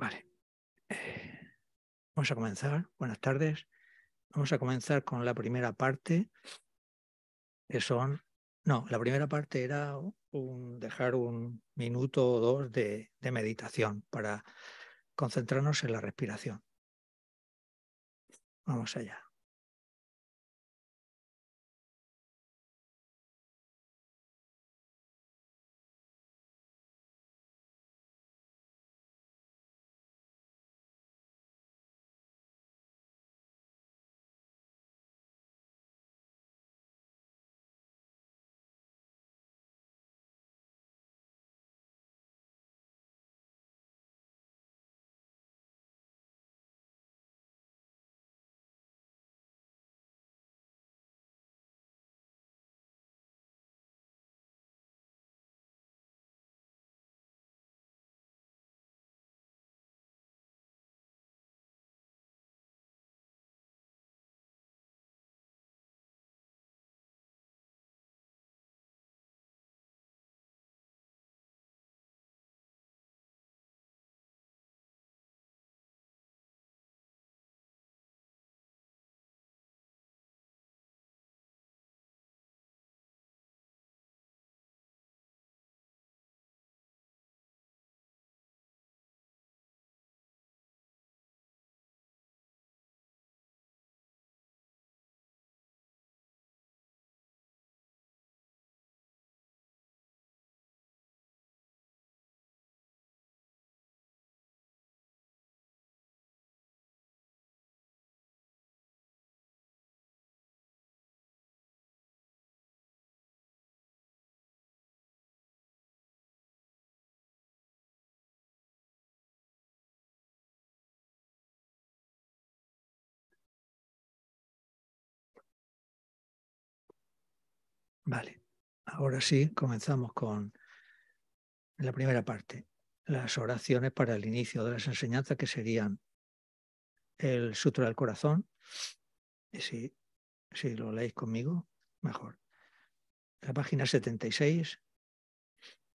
Vale. Eh, vamos a comenzar. Buenas tardes. Vamos a comenzar con la primera parte, que son... No, la primera parte era un, dejar un minuto o dos de, de meditación para concentrarnos en la respiración. Vamos allá. Vale, ahora sí, comenzamos con la primera parte, las oraciones para el inicio de las enseñanzas que serían el Sutra del Corazón. Y si, si lo leéis conmigo, mejor. La página 76,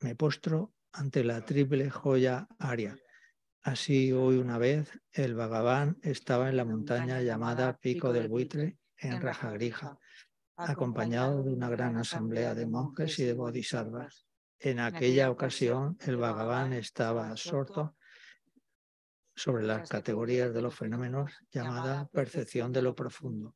me postro ante la triple joya aria. Así hoy una vez el Bhagavan estaba en la montaña llamada Pico del Buitre en Rajagrija acompañado de una gran asamblea de monjes y de bodhisattvas. En aquella ocasión, el Bhagavan estaba absorto sobre las categorías de los fenómenos llamada percepción de lo profundo.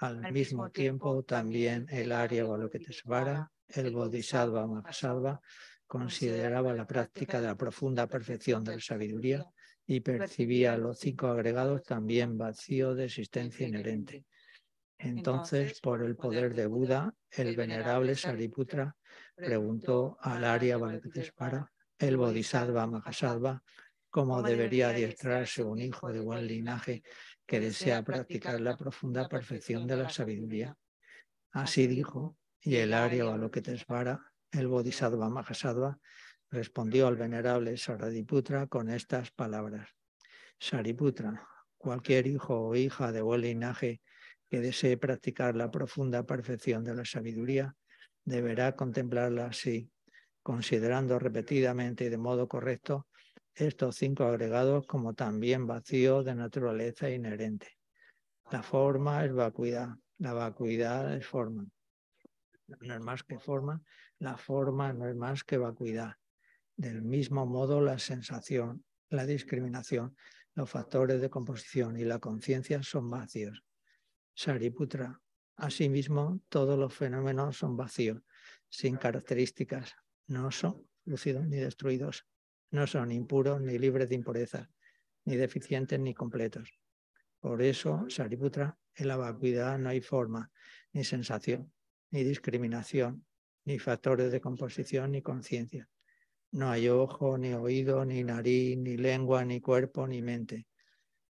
Al mismo tiempo, también el Arya Balokitesvara, el Bodhisattva Mahasattva, consideraba la práctica de la profunda perfección de la sabiduría y percibía los cinco agregados también vacío de existencia inherente entonces, por el poder de Buda, el venerable Sariputra preguntó al Arya Balakitesvara, el Bodhisattva Mahasattva, cómo debería adiestrarse un hijo de buen linaje que desea practicar la profunda perfección de la sabiduría. Así dijo, y el Arya Balakitesvara, el Bodhisattva Mahasattva, respondió al venerable Saradiputra con estas palabras. Sariputra, cualquier hijo o hija de buen linaje que desee practicar la profunda perfección de la sabiduría, deberá contemplarla así, considerando repetidamente y de modo correcto estos cinco agregados como también vacío de naturaleza inherente. La forma es vacuidad, la vacuidad es forma. No es más que forma, la forma no es más que vacuidad. Del mismo modo, la sensación, la discriminación, los factores de composición y la conciencia son vacíos. Sariputra. Asimismo, todos los fenómenos son vacíos, sin características, no son lucidos ni destruidos, no son impuros ni libres de impureza, ni deficientes ni completos. Por eso, Sariputra, en la vacuidad no hay forma, ni sensación, ni discriminación, ni factores de composición, ni conciencia. No hay ojo, ni oído, ni nariz, ni lengua, ni cuerpo, ni mente.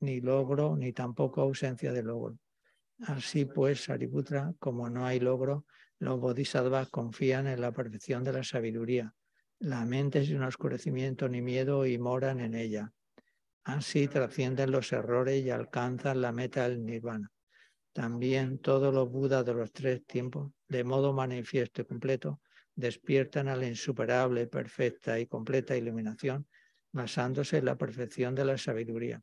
ni logro, ni tampoco ausencia de logro. Así pues, Sariputra, como no hay logro, los bodhisattvas confían en la perfección de la sabiduría. La mente sin oscurecimiento ni miedo y moran en ella. Así trascienden los errores y alcanzan la meta del nirvana. También todos los budas de los tres tiempos, de modo manifiesto y completo, despiertan a la insuperable, perfecta y completa iluminación, basándose en la perfección de la sabiduría.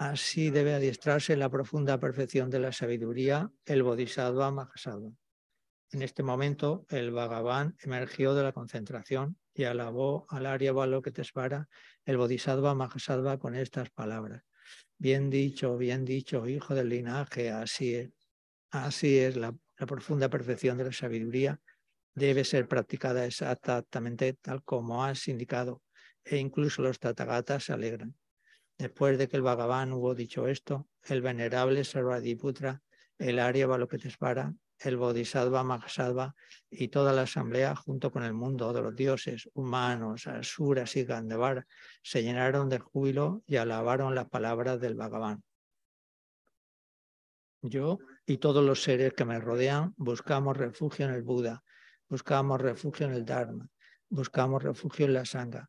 así debe adiestrarse la profunda perfección de la sabiduría el bodhisattva Mahasattva. En este momento, el Bhagavan emergió de la concentración y alabó al Arya Balokitesvara, el Bodhisattva Mahasattva, con estas palabras. Bien dicho, bien dicho, hijo del linaje, así es. Así es, la, la profunda perfección de la sabiduría debe ser practicada exactamente tal como has indicado, e incluso los tatagatas se alegran. Después de que el Bhagavan hubo dicho esto, el venerable Sarvadiputra, el Arya Balokitesvara, el Bodhisattva Mahasattva y toda la asamblea, junto con el mundo de los dioses, humanos, asuras y Gandhavara, se llenaron de júbilo y alabaron las palabras del Bhagavan. Yo y todos los seres que me rodean buscamos refugio en el Buda, buscamos refugio en el Dharma, buscamos refugio en la Sangha.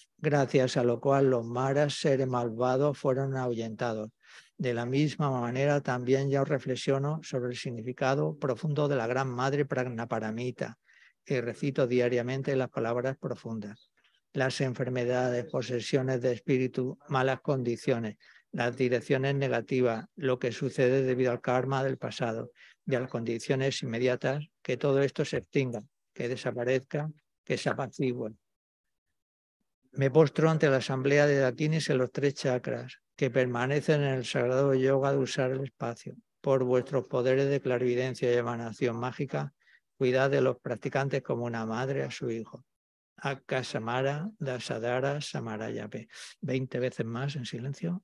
gracias a lo cual los maras, seres malvados, fueron ahuyentados de la misma manera, también yo reflexiono sobre el significado profundo de la Gran Madre Pragnaparamita y recito diariamente las palabras profundas. Las enfermedades, posesiones de espíritu, malas condiciones, las direcciones negativas, lo que sucede debido al karma del pasado y a las condiciones inmediatas, que todo esto se extinga, que desaparezca, que se apacigüe. Me postro ante la asamblea de Dakinis en los tres chakras, que permanecen en el sagrado yoga de usar el espacio. Por vuestros poderes de clarividencia y emanación mágica, cuidad de los practicantes como una madre a su hijo. Akasamara, Dasadara, Samarayape. Veinte veces más en silencio.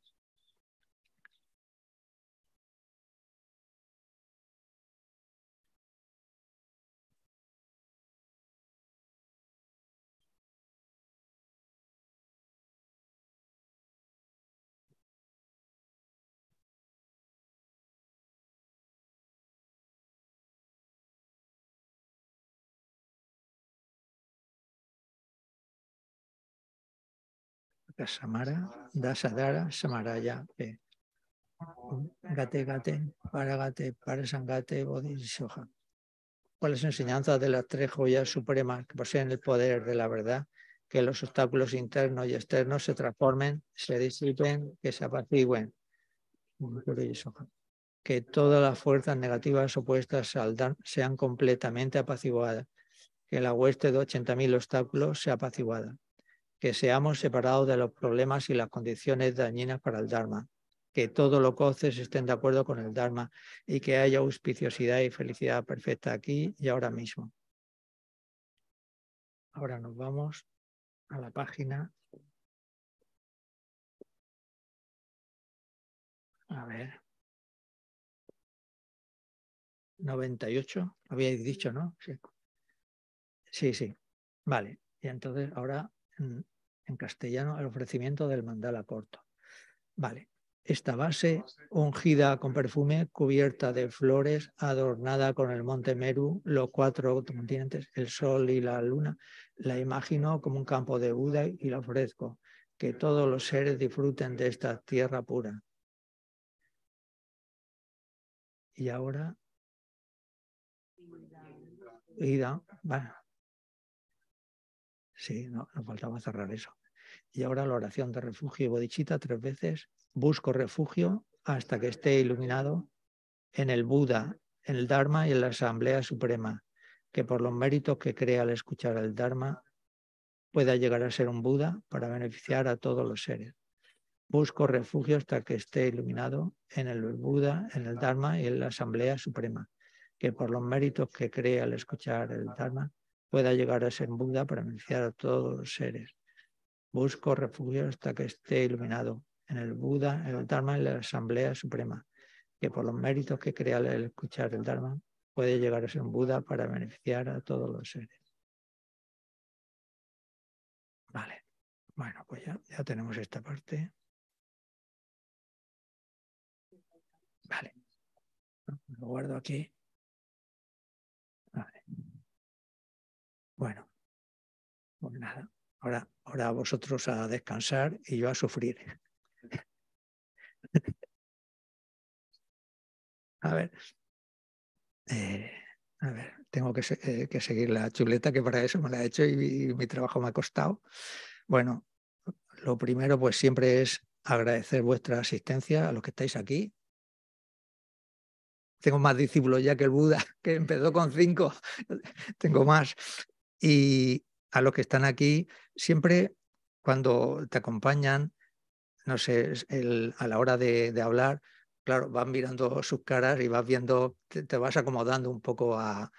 Samara, Dasadara, Samaraya, Gate, Gate, Paragate, Parasangate, Bodhisoja. Con las enseñanzas de las tres joyas supremas que poseen el poder de la verdad, que los obstáculos internos y externos se transformen, se disipen, que se apacigüen. Que todas las fuerzas negativas opuestas sean completamente apaciguadas. Que la hueste de 80.000 obstáculos sea apaciguada que seamos separados de los problemas y las condiciones dañinas para el Dharma, que todos los coces estén de acuerdo con el Dharma y que haya auspiciosidad y felicidad perfecta aquí y ahora mismo. Ahora nos vamos a la página. A ver. 98, habíais dicho, ¿no? Sí. Sí, sí. Vale. Y entonces ahora en, castellano el ofrecimiento del mandala corto. Vale, esta base ungida con perfume, cubierta de flores, adornada con el monte Meru, los cuatro continentes, el sol y la luna, la imagino como un campo de Buda y la ofrezco. Que todos los seres disfruten de esta tierra pura. Y ahora. Ida. Bueno. Sí, no, nos faltaba cerrar eso. Y ahora la oración de refugio y bodichita tres veces. Busco refugio hasta que esté iluminado en el Buda, en el Dharma y en la Asamblea Suprema, que por los méritos que crea al escuchar el Dharma pueda llegar a ser un Buda para beneficiar a todos los seres. Busco refugio hasta que esté iluminado en el Buda, en el Dharma y en la Asamblea Suprema, que por los méritos que crea al escuchar el Dharma pueda llegar a ser Buda para beneficiar a todos los seres. Busco refugio hasta que esté iluminado en el Buda, en el Dharma en la Asamblea Suprema, que por los méritos que crea al escuchar el Dharma puede llegar a ser un Buda para beneficiar a todos los seres. Vale, bueno, pues ya, ya tenemos esta parte. Vale, lo guardo aquí. Vale. Bueno, pues nada, ahora, ahora vosotros a descansar y yo a sufrir. a ver, eh, a ver, tengo eh, que, seguir la chuleta que para eso me la he hecho y, mi trabajo me ha costado. Bueno, lo primero pues siempre es agradecer vuestra asistencia a los que estáis aquí. Tengo más discípulos ya que el Buda, que empezó con cinco, tengo más. Y a los que están aquí, siempre cuando te acompañan, no sé, a la hora de, hablar, claro, vas mirando sus caras y vas viendo, te, vas acomodando un poco a,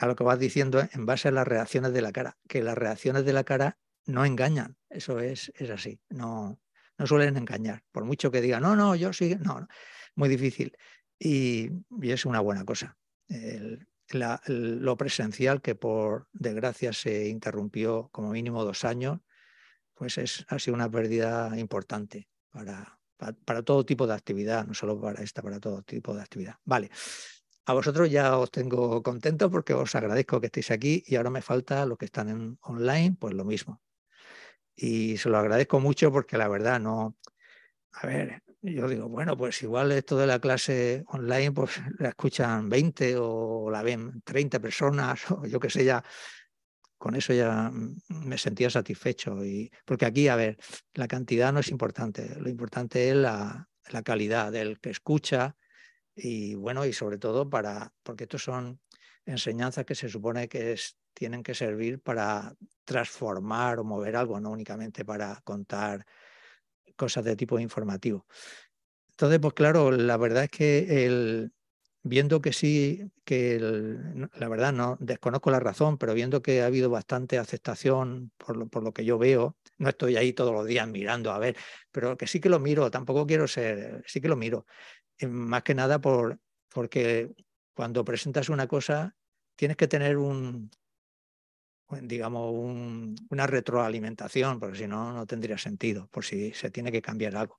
lo que vas diciendo en base a las reacciones de la cara, que las reacciones de la cara no engañan, eso es, es así, no, no suelen engañar, por mucho que digan, no, no, yo sí, no, muy difícil. Y, es una buena cosa. Lo presencial, que por desgracia se interrumpió como mínimo dos años, pues es, ha sido una pérdida importante para, para, todo tipo de actividad, no solo para esta, para todo tipo de actividad. Vale. A vosotros ya os tengo contento porque os agradezco que estéis aquí y ahora me falta los que están en online, pues lo mismo. Y se lo agradezco mucho porque la verdad no, a ver, yo digo, bueno, pues igual esto de la clase online, pues la escuchan 20 o la ven 30 personas o yo qué sé ya, con eso ya me sentía satisfecho. Y, porque aquí, a ver, la cantidad no es importante, lo importante es la, calidad del que escucha y bueno, y sobre todo para, porque estos son enseñanzas que se supone que es, tienen que servir para transformar o mover algo, no únicamente para contar cosas de tipo informativo. Entonces, pues claro, la verdad es que el, viendo que sí, que la verdad no desconozco la razón, pero viendo que ha habido bastante aceptación por lo, por lo, que yo veo, no estoy ahí todos los días mirando a ver, pero que sí que lo miro, tampoco quiero ser, sí que lo miro, eh, más que nada por, porque cuando presentas una cosa tienes que tener un, digamos, una retroalimentación, porque si no, no tendría sentido, por si se tiene que cambiar algo.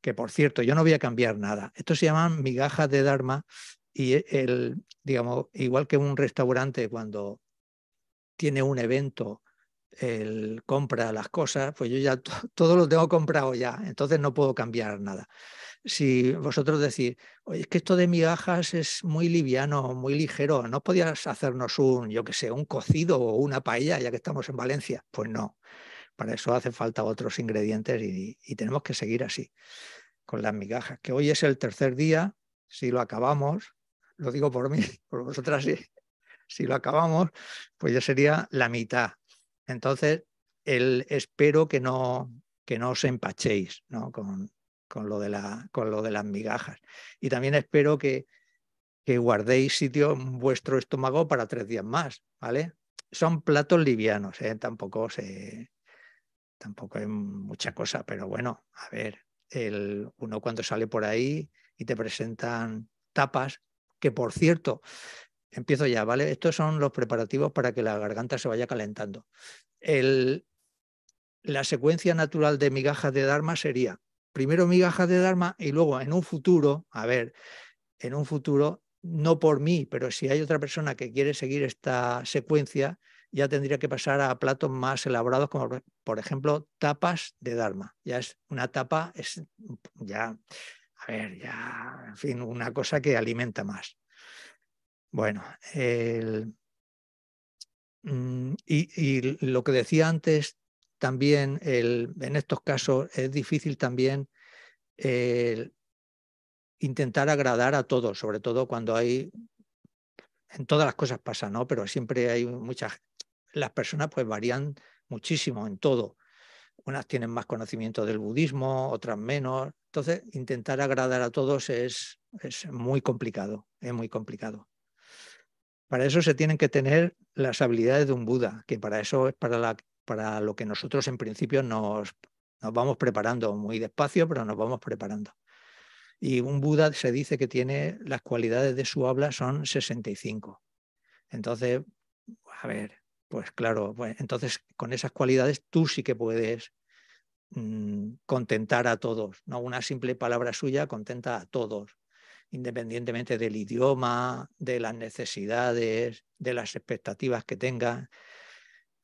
Que por cierto, yo no voy a cambiar nada. Esto se llaman migajas de Dharma y el, digamos, igual que un restaurante cuando tiene un evento, el compra las cosas, pues yo ya todo lo tengo comprado ya, entonces no puedo cambiar nada si vosotros decís, oye, es que esto de migajas es muy liviano, muy ligero, ¿no podías hacernos un, yo qué sé, un cocido o una paella ya que estamos en Valencia? Pues no, para eso hace falta otros ingredientes y, tenemos que seguir así, con las migajas, que hoy es el tercer día, si lo acabamos, lo digo por mí, por vosotras sí, si lo acabamos, pues ya sería la mitad. Entonces, el, espero que no, que no os empachéis ¿no? Con, con lo de, la, con lo de las migajas. Y también espero que, que guardéis sitio en vuestro estómago para tres días más, ¿vale? Son platos livianos, ¿eh? tampoco se, tampoco hay mucha cosa, pero bueno, a ver, el, uno cuando sale por ahí y te presentan tapas, que por cierto, empiezo ya, ¿vale? Estos son los preparativos para que la garganta se vaya calentando. El, la secuencia natural de migajas de Dharma sería primero migajas de Dharma y luego en un futuro, a ver, en un futuro, no por mí, pero si hay otra persona que quiere seguir esta secuencia, ya tendría que pasar a platos más elaborados, como por ejemplo tapas de Dharma. Ya es una tapa, es ya a ver, ya, en fin, una cosa que alimenta más. Bueno, mm, y, lo que decía antes, también en estos casos es difícil también intentar agradar a todos, sobre todo cuando hay, en todas las cosas pasa, ¿no? Pero siempre hay muchas, las personas pues varían muchísimo en todo. Unas tienen más conocimiento del budismo, otras menos. Entonces, intentar agradar a todos es, es muy complicado, es muy complicado. Para eso se tienen que tener las habilidades de un Buda, que para eso es para, la, para lo que nosotros en principio nos, nos vamos preparando muy despacio, pero nos vamos preparando. Y un Buda se dice que tiene las cualidades de su habla son 65. Entonces, a ver, pues claro, pues entonces con esas cualidades tú sí que puedes mm, contentar a todos, no una simple palabra suya contenta a todos, independientemente del idioma, de las necesidades, de las expectativas que tenga.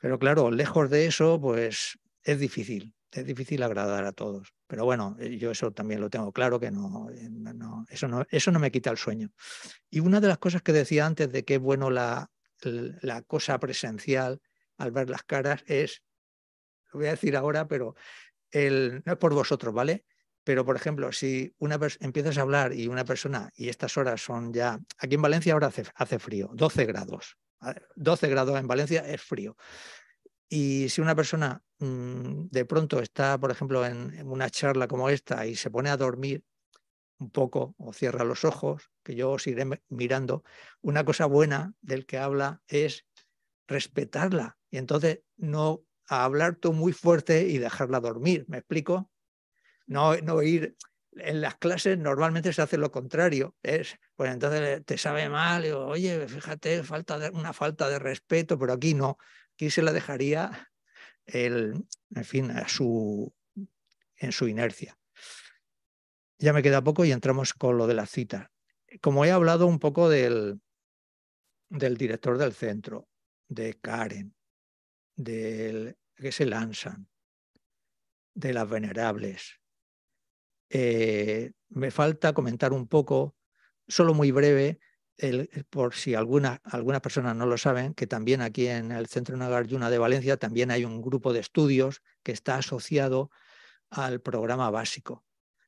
Pero claro, lejos de eso, pues es difícil, es difícil agradar a todos. Pero bueno, eh, yo eso también lo tengo claro, que eh, no, eso, no eso no me quita el sueño. Y una de las cosas que decía antes de qué bueno la, la cosa presencial al ver las caras es, lo voy a decir ahora, pero el, no es por vosotros, ¿vale? Pero, por ejemplo, si una empiezas a hablar y una persona, y estas horas son ya, aquí en Valencia ahora hace, hace frío, 12 grados. 12 grados en Valencia es frío. Y si una persona mm, de pronto está, por ejemplo, en, una charla como esta y se pone a dormir un poco o cierra los ojos, que yo os iré mirando, una cosa buena del que habla es respetarla y entonces no hablar tú muy fuerte y dejarla dormir, ¿me explico? No, no ir en las clases normalmente se hace lo contrario, es pues entonces te sabe mal, oye, fíjate, falta una falta de respeto, pero aquí no, aquí se la dejaría el, en fin, su, en su inercia. Ya me queda poco y entramos con lo de las citas. Como he hablado un poco del, del director del centro, de Karen, del que se lanzan, de las venerables. Eh, me falta comentar un poco, solo muy breve, el, por si alguna, algunas personas no lo saben, que también aquí en el Centro Nagarjuna de Valencia también hay un grupo de estudios que está asociado al programa básico.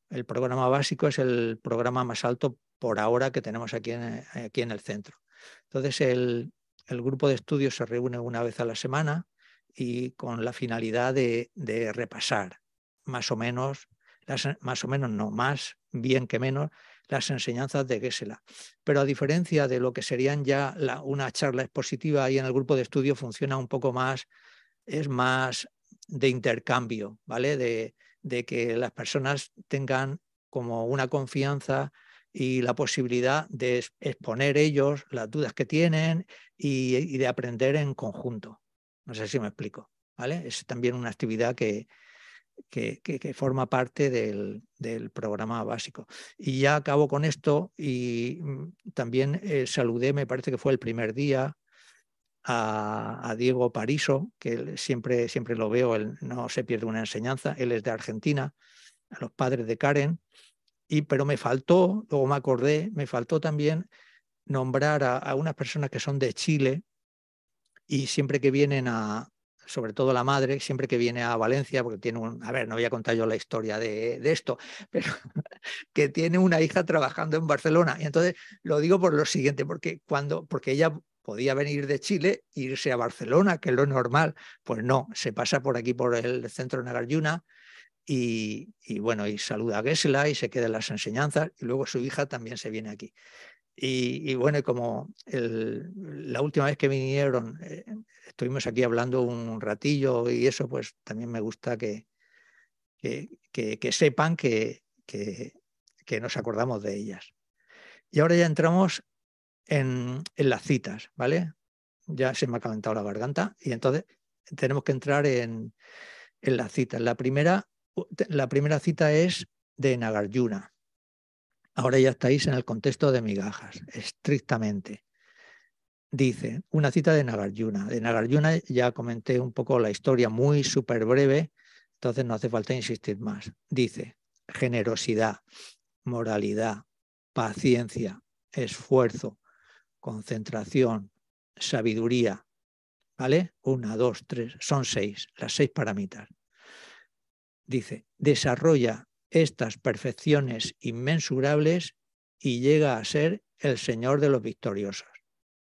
El programa básico es el programa más alto por ahora que tenemos aquí en, aquí en el centro. Entonces, el, grupo de estudios se reúne una vez a la semana y con la finalidad de, repasar más o menos, más o menos no, más bien que menos, las enseñanzas de Gesela. Pero a diferencia de lo que serían ya una charla expositiva, ahí en el grupo de estudio funciona un poco más, es más de intercambio, ¿vale? De, de que las personas tengan como una confianza y la posibilidad de exponer ellos las dudas que tienen y, de aprender en conjunto. No sé si me explico. ¿vale? Es también una actividad que, que, forma parte del, programa básico. Y ya acabo con esto y mm, también eh, saludé, me parece que fue el primer día, a, Diego Pariso, que siempre, siempre lo veo, él no se pierde una enseñanza, él es de Argentina, a los padres de Karen, y, pero me faltó, luego me acordé, me faltó también nombrar a, unas personas que son de Chile y siempre que vienen a, sobre todo la madre, siempre que viene a Valencia, porque tiene un, a ver, no voy a contar yo la historia de, de, esto, pero que tiene una hija trabajando en Barcelona. Y entonces lo digo por lo siguiente, porque cuando, porque ella podía venir de Chile e irse a Barcelona, que es lo normal. Pues no, se pasa por aquí, por el centro de Nagarjuna, y, y, bueno, y saluda a Gesela y se queda en las enseñanzas, y luego su hija también se viene aquí. Y, bueno, como la última vez que vinieron, eh, estuvimos aquí hablando un ratillo y eso, pues también me gusta que, que, que, sepan que, que, nos acordamos de ellas. Y ahora ya entramos en, las citas, ¿vale? Ya se me ha calentado la garganta y entonces tenemos que entrar en, en las citas. La primera, la primera cita es de Nagarjuna. Ahora ya estáis en el contexto de migajas, estrictamente. Dice, una cita de Nagarjuna. De Nagarjuna ya comenté un poco la historia muy súper breve, entonces no hace falta insistir más. Dice, generosidad. moralidad, paciencia, esfuerzo, concentración, sabiduría, ¿vale? Una, dos, tres, son seis, las seis parámitas. Dice, desarrolla estas perfecciones inmensurables y llega a ser el Señor de los victoriosos.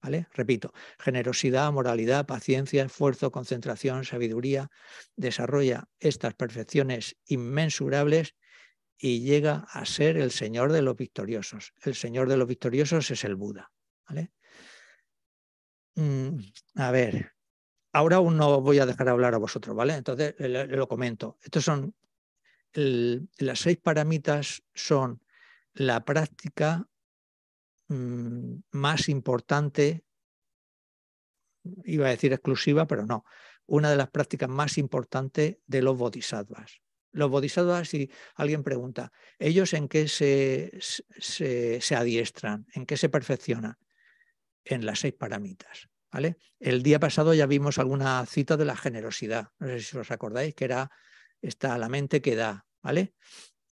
¿Vale? Repito, generosidad, moralidad, paciencia, esfuerzo, concentración, sabiduría, desarrolla estas perfecciones inmensurables y llega a ser el Señor de los victoriosos. El Señor de los victoriosos es el Buda. ¿vale? Mm, a ver, ahora aún no voy a dejar hablar a vosotros, ¿vale? Entonces lo comento. Estos son las seis paramitas son la práctica mm, más importante, iba a decir exclusiva, pero no, una de las prácticas más importantes de los bodhisattvas. Los bodhisattvas, si alguien pregunta, ¿ellos en qué se, se adiestran? ¿En qué se perfeccionan? En las seis paramitas. ¿vale? El día pasado ya vimos alguna cita de la generosidad, no sé si os acordáis, que era está la mente que da, ¿vale?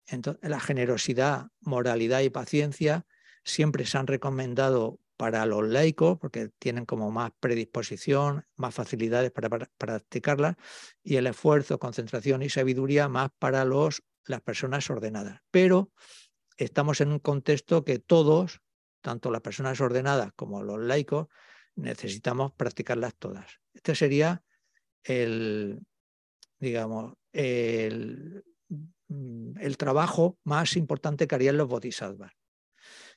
Entonces, la generosidad, moralidad y paciencia siempre se han recomendado para los laicos porque tienen como más predisposición, más facilidades para, practicarlas y el esfuerzo, concentración y sabiduría más para los, las personas ordenadas. Pero estamos en un contexto que todos, tanto las personas ordenadas como los laicos, necesitamos practicarlas todas. Este sería el, digamos, el, mm, el trabajo más importante que harían los bodhisattvas,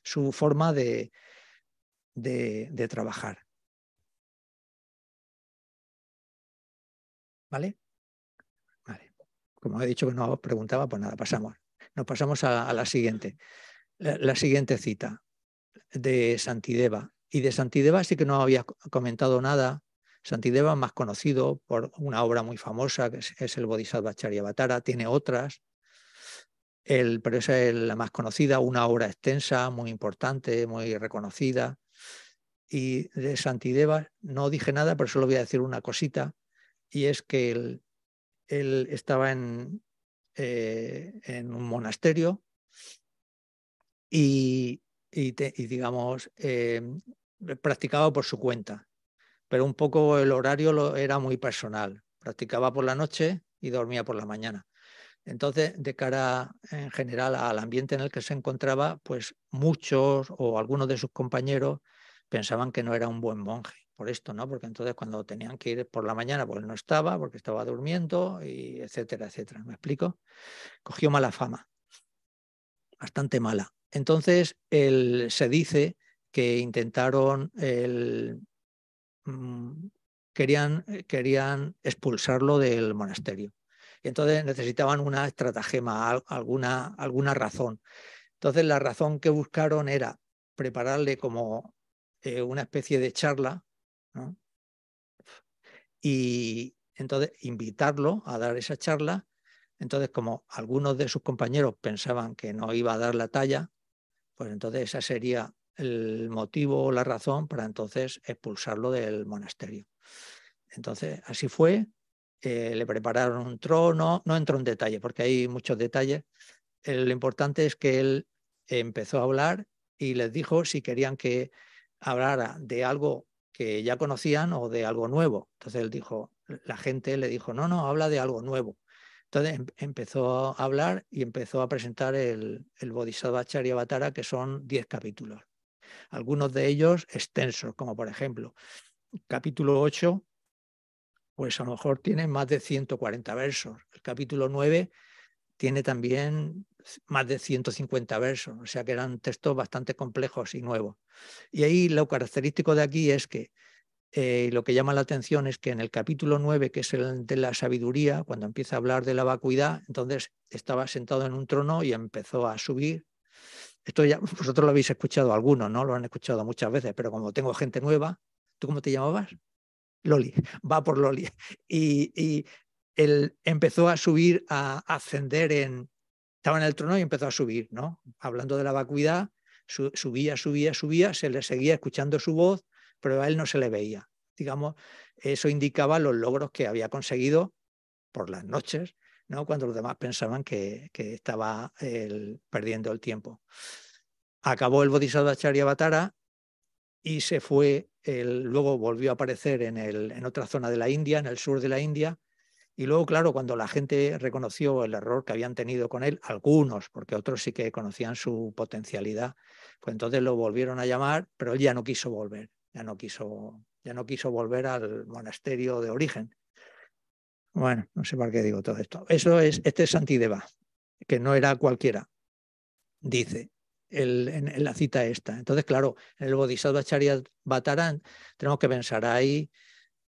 su forma de, de, trabajar. ¿Vale? Vale. Como he dicho que no preguntaba, pues nada, pasamos. Nos pasamos a, la siguiente. la, siguiente cita de Santideva, y de Santideva sí que no había comentado nada. Santideva más conocido por una obra muy famosa, que es, el Bodhisattva Charyavatara, tiene otras, el, pero esa es la más conocida, una obra extensa, muy importante, muy reconocida. Y de Santideva no dije nada, pero solo voy a decir una cosita, y es que él, estaba en, eh, en un monasterio y, y, digamos, em, practicaba por su cuenta, pero un poco el horario lo, era muy personal. Practicaba por la noche y dormía por la mañana. Entonces, de cara en general al ambiente en el que se encontraba, pues muchos o algunos de sus compañeros pensaban que no era un buen monje por esto, ¿no? Porque entonces cuando tenían que ir por la mañana, pues no estaba, porque estaba durmiendo, y etcétera, etcétera. ¿Me explico? Cogió mala fama, bastante mala. Entonces, se dice que intentaron, mm, querían, eh, querían expulsarlo del monasterio. Y entonces necesitaban una estratagema, alguna, alguna razón. Entonces la razón que buscaron era prepararle como eh, una especie de charla y entonces invitarlo a dar esa charla. Entonces como algunos de sus compañeros pensaban que no iba a dar la talla, pues entonces esa sería el motivo o la razón para entonces expulsarlo del monasterio. Entonces, así fue, eh, le prepararon un trono, no entro en detalle porque hay muchos detalles, lo importante es que él empezó a hablar y les dijo si querían que hablara de algo que ya conocían o de algo nuevo. Entonces él dijo, la gente le dijo, no, no, habla de algo nuevo. Entonces em, empezó a hablar y empezó a presentar el, el Bodhisattva Charyavatara, que son 10 capítulos. Algunos de ellos extensos, como por ejemplo, capítulo 8, pues a lo mejor tiene más de 140 versos. El capítulo 9 tiene también más de 150 versos, o sea que eran textos bastante complejos y nuevos. Y ahí lo característico de aquí es que eh, lo que llama la atención es que en el capítulo 9, que es el de la sabiduría, cuando empieza a hablar de la vacuidad, entonces estaba sentado en un trono y empezó a subir. Esto ya vosotros lo habéis escuchado algunos, ¿no? Lo han escuchado muchas veces, pero como tengo gente nueva, ¿tú cómo te llamabas? Loli, va por Loli. Y, él empezó a subir, a ascender en... Estaba en el trono y empezó a subir, ¿no? Hablando de la vacuidad, subía, subía, subía, se le seguía escuchando su voz, pero a él no se le veía. Digamos, eso indicaba los logros que había conseguido por las noches cuando los demás pensaban que, estaba perdiendo el tiempo. Acabó el Bodhisattva Charyavatara y se fue, luego volvió a aparecer en, el, en otra zona de la India, en el sur de la India, y luego, claro, cuando la gente reconoció el error que habían tenido con él, algunos, porque otros sí que conocían su potencialidad, pues entonces lo volvieron a llamar, pero él ya no quiso volver, ya no quiso, ya no quiso volver al monasterio de origen. Bueno, no sé por qué digo todo esto. Eso es, este es Santideva, que no era cualquiera, dice en, la cita esta. Entonces, claro, en el Bodhisattva Charya Bhattaran tenemos que pensar ahí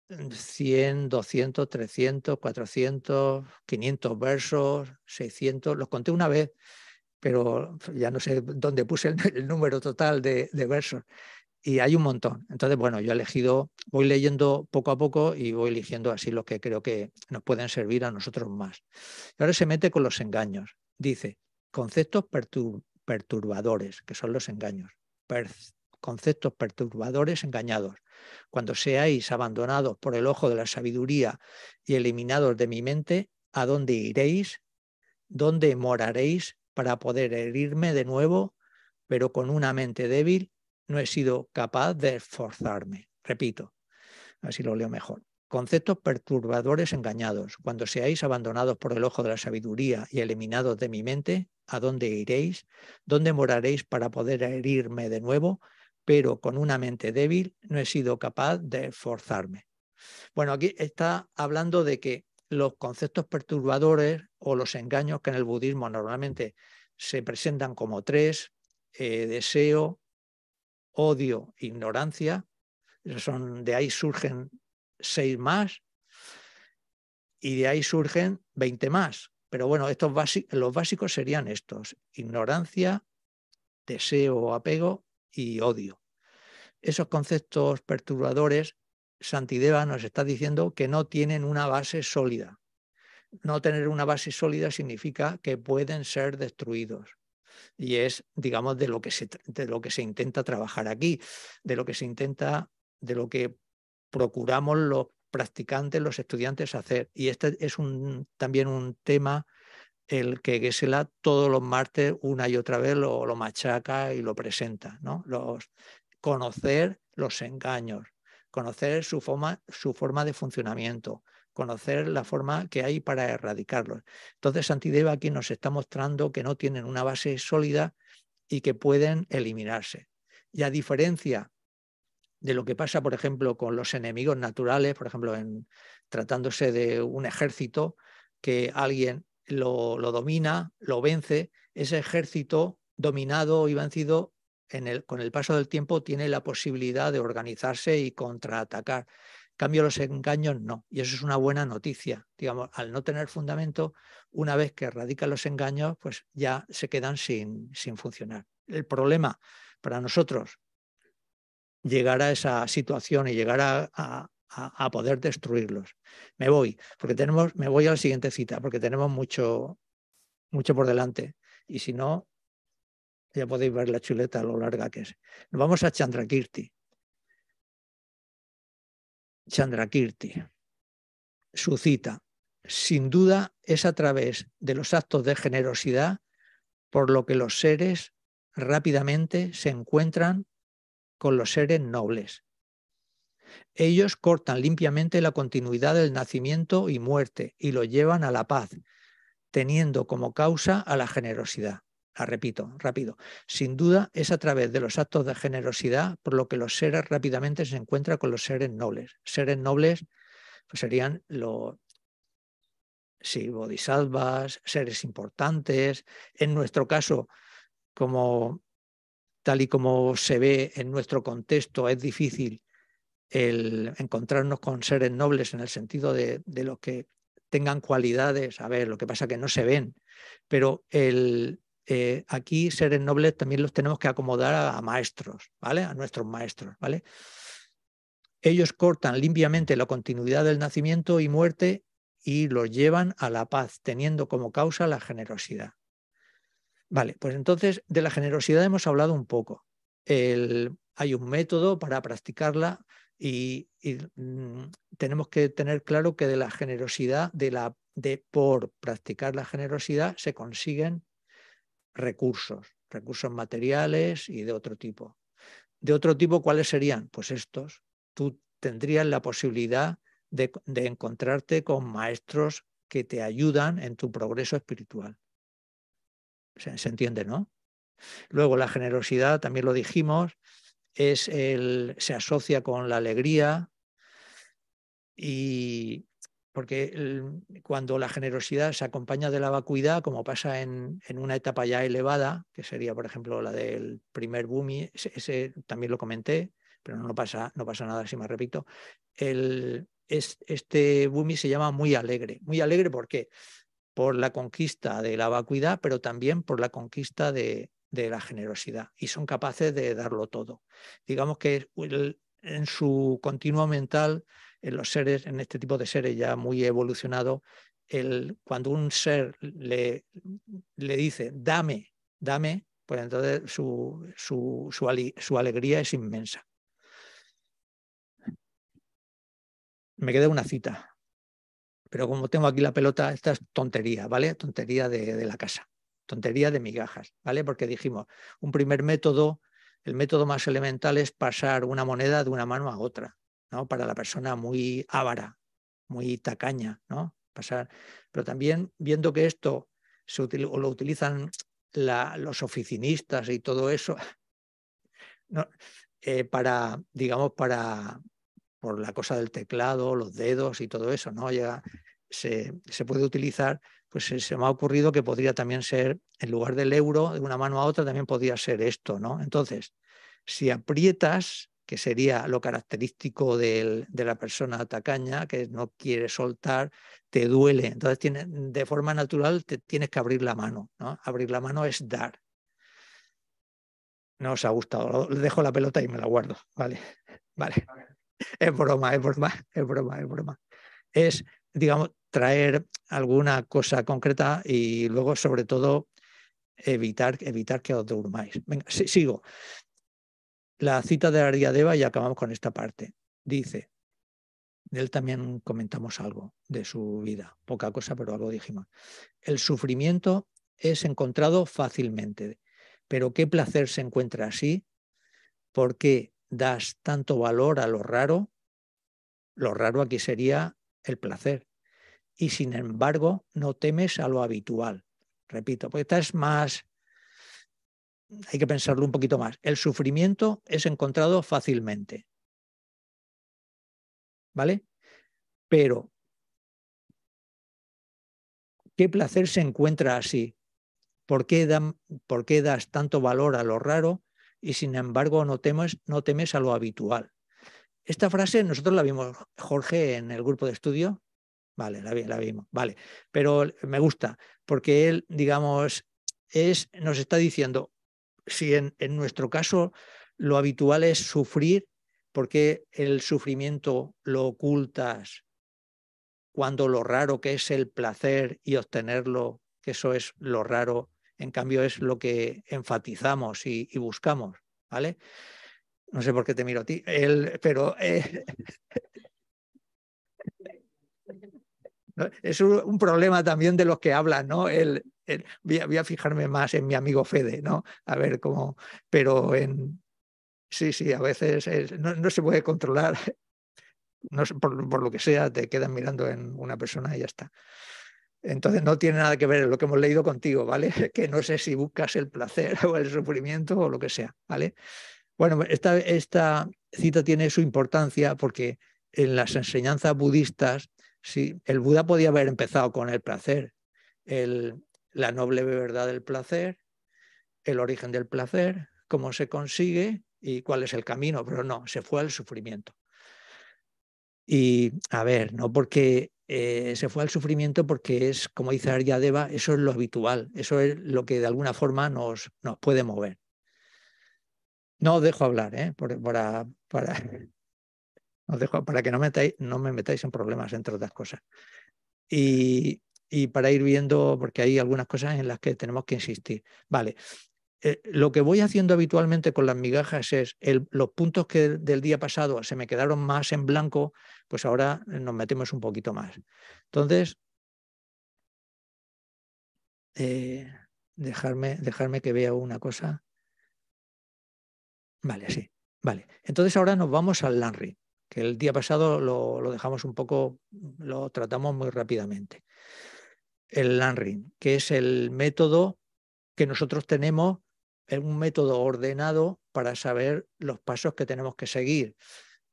100, 200, 300, 400, 500 versos, 600, los conté una vez, pero ya no sé dónde puse el, número total de, versos. Y hay un montón. Entonces, bueno, yo he elegido, voy leyendo poco a poco y voy eligiendo así los que creo que nos pueden servir a nosotros más. Y ahora se mete con los engaños. Dice, conceptos perturbadores, que son los engaños. conceptos perturbadores engañados cuando seáis abandonados por el ojo de la sabiduría y eliminados de mi mente, ¿a dónde iréis? ¿Dónde moraréis para poder herirme de nuevo? Pero con una mente débil no he sido capaz de esforzarme. Repito, así lo leo mejor. Conceptos perturbadores engañados. Cuando seáis abandonados por el ojo de la sabiduría y eliminados de mi mente, ¿a dónde iréis? ¿Dónde moraréis para poder herirme de nuevo? pero con una mente débil no he sido capaz de esforzarme. Bueno, aquí está hablando de que los conceptos perturbadores o los engaños que en el budismo normalmente se presentan como tres, eh, deseo, odio, ignorancia, son, de ahí surgen seis más y de ahí surgen veinte más. Pero bueno, estos los básicos serían estos, ignorancia, deseo apego y odio. Esos conceptos perturbadores, Santideva nos está diciendo que no tienen una base sólida. No tener una base sólida significa que pueden ser destruidos. Y es, digamos, de lo que se, de lo que se intenta trabajar aquí, de lo que se intenta, de lo que procuramos los practicantes, los estudiantes hacer. Y este es un, también un tema el que Gesela todos los martes una y otra vez lo, lo machaca y lo presenta, ¿no? Los, conocer los engaños, conocer su forma, su forma de funcionamiento, conocer la forma que hay para erradicarlos. Entonces, Santideva aquí nos está mostrando que no tienen una base sólida y que pueden eliminarse. Y a diferencia de lo que pasa, por ejemplo, con los enemigos naturales, por ejemplo, en, tratándose de un ejército, que alguien lo, domina, lo vence, ese ejército dominado y vencido con el paso del tiempo tiene la posibilidad de organizarse y contraatacar. Cambio, los engaños no. Y eso es una buena noticia. Digamos, al no tener fundamento, una vez que erradican los engaños, pues ya se quedan sin, sin funcionar. El problema para nosotros, llegar a esa situación y llegar a, a, poder destruirlos. Me voy, porque tenemos, me voy a la siguiente cita, porque tenemos mucho, mucho por delante. Y si no, ya podéis ver la chuleta lo larga que es. Nos vamos a Chandrakirti. Chandrakirti. Su cita. Sin duda es a través de los actos de generosidad por lo que los seres rápidamente se encuentran con los seres nobles ellos cortan limpiamente la continuidad del nacimiento y muerte y lo llevan a la paz, teniendo como causa a la generosidad. La repito, rápido. Sin duda es a través de los actos de generosidad por lo que los seres rápidamente se encuentran con los seres nobles. Seres nobles pues serían los sí, bodhisattvas, seres importantes. En nuestro caso, como tal y como se ve en nuestro contexto, es difícil el encontrarnos con seres nobles en el sentido de, de los que tengan cualidades, a ver, lo que pasa que no se ven, pero el, eh, aquí seres nobles también los tenemos que acomodar a, maestros, ¿vale? A nuestros maestros, ¿vale? Ellos cortan limpiamente la continuidad del nacimiento y muerte y los llevan a la paz, teniendo como causa la generosidad. Vale, pues entonces de la generosidad hemos hablado un poco. hay un método para practicarla Y, mm, tenemos que tener claro que de la generosidad, de la, de, por practicar la generosidad, se consiguen recursos, recursos materiales y de otro tipo. De otro tipo, ¿cuáles serían? Pues estos. Tú tendrías la posibilidad de, de encontrarte con maestros que te ayudan en tu progreso espiritual. Se, se, entiende, ¿no? Luego la generosidad, también lo dijimos, es el, se asocia con la alegría y porque cuando la generosidad se acompaña de la vacuidad, como pasa en, en, una etapa ya elevada, que sería, por ejemplo, la del primer bumi, ese, ese también lo comenté, pero no pasa, no pasa nada si me repito, el, es, este bumi se llama muy alegre. Muy alegre, ¿por qué? Por la conquista de la vacuidad, pero también por la conquista de, de la generosidad y son capaces de darlo todo. Digamos que en su continuo mental, en los seres, en este tipo de seres ya muy evolucionados, el, cuando un ser le, le dice, dame, dame, pues entonces su, su, su, su alegría es inmensa. Me queda una cita, pero como tengo aquí la pelota, esta es tontería, ¿vale? Tontería de, de la casa tontería de migajas, ¿vale? Porque dijimos, un primer método, el método más elemental es pasar una moneda de una mano a otra, Para la persona muy ávara, muy tacaña, ¿no? Pasar. Pero también viendo que esto se o lo utilizan los oficinistas y todo eso, eh, para, digamos, para por la cosa del teclado, los dedos y todo eso, ¿no? Ya se, se puede utilizar pues se me ha ocurrido que podría también ser, en lugar del euro, de una mano a otra, también podría ser esto, ¿no? Entonces, si aprietas, que sería lo característico de la persona tacaña, que no quiere soltar, te duele. Entonces, de forma natural, te tienes que abrir la mano, ¿no? Abrir la mano es dar. No os ha gustado, dejo la pelota y me la guardo, ¿vale? Vale. Es broma, es broma, es broma, es broma. Es, digamos, traer alguna cosa concreta y luego, sobre todo, evitar, evitar que os durmáis. Venga, sigo. La cita de Ariadeva y acabamos con esta parte. Dice, de él también comentamos algo de su vida, poca cosa, pero algo dijimos. El sufrimiento es encontrado fácilmente, pero qué placer se encuentra así, ¿por qué das tanto valor a lo raro? Lo raro aquí sería el placer y sin embargo no temes a lo habitual. Repito, porque esta es más, hay que pensarlo un poquito más. El sufrimiento es encontrado fácilmente. ¿Vale? Pero, ¿qué placer se encuentra así? ¿Por qué, dan, ¿Por qué, das tanto valor a lo raro y sin embargo no temes, no temes a lo habitual? Esta frase nosotros la vimos, Jorge, en el grupo de estudio, Vale, la, la vimos. Vale. Pero me gusta porque él, digamos, es, nos está diciendo, si en, nuestro caso lo habitual es sufrir, ¿por qué el sufrimiento lo ocultas cuando lo raro que es el placer y obtenerlo, que eso es lo raro, en cambio es lo que enfatizamos y, buscamos, ¿vale? No sé por qué te miro a ti, él, pero eh, Es un, problema también de los que hablan, ¿no? El, voy, a, fijarme más en mi amigo Fede, ¿no? A ver cómo, pero en... Sí, sí, a veces no, se puede controlar, no, por, por, lo que sea, te quedan mirando en una persona y ya está. Entonces no tiene nada que ver lo que hemos leído contigo, ¿vale? Que no sé si buscas el placer o el sufrimiento o lo que sea, ¿vale? Bueno, esta, esta cita tiene su importancia porque en las enseñanzas budistas Sí, el Buda podía haber empezado con el placer, la noble verdad del placer, el origen del placer, cómo se consigue y cuál es el camino, pero no, se fue al sufrimiento. Y a ver, no porque eh, se fue al sufrimiento porque es, como dice Aryadeva, eso es lo habitual, eso es lo que de alguna forma nos, nos puede mover. No os dejo hablar, ¿eh? para, para, dejo para que no, metáis, no me metáis en problemas, entre otras cosas. Y, y, para ir viendo, porque hay algunas cosas en las que tenemos que insistir. Vale, eh, lo que voy haciendo habitualmente con las migajas es los puntos que del día pasado se me quedaron más en blanco, pues ahora nos metemos un poquito más. Entonces, eh, dejarme, dejarme que vea una cosa. Vale, sí. Vale. Entonces ahora nos vamos al LANRI, que el día pasado lo, dejamos un poco, lo tratamos muy rápidamente. El LANRI, que es el método que nosotros tenemos es un método ordenado para saber los pasos que tenemos que seguir,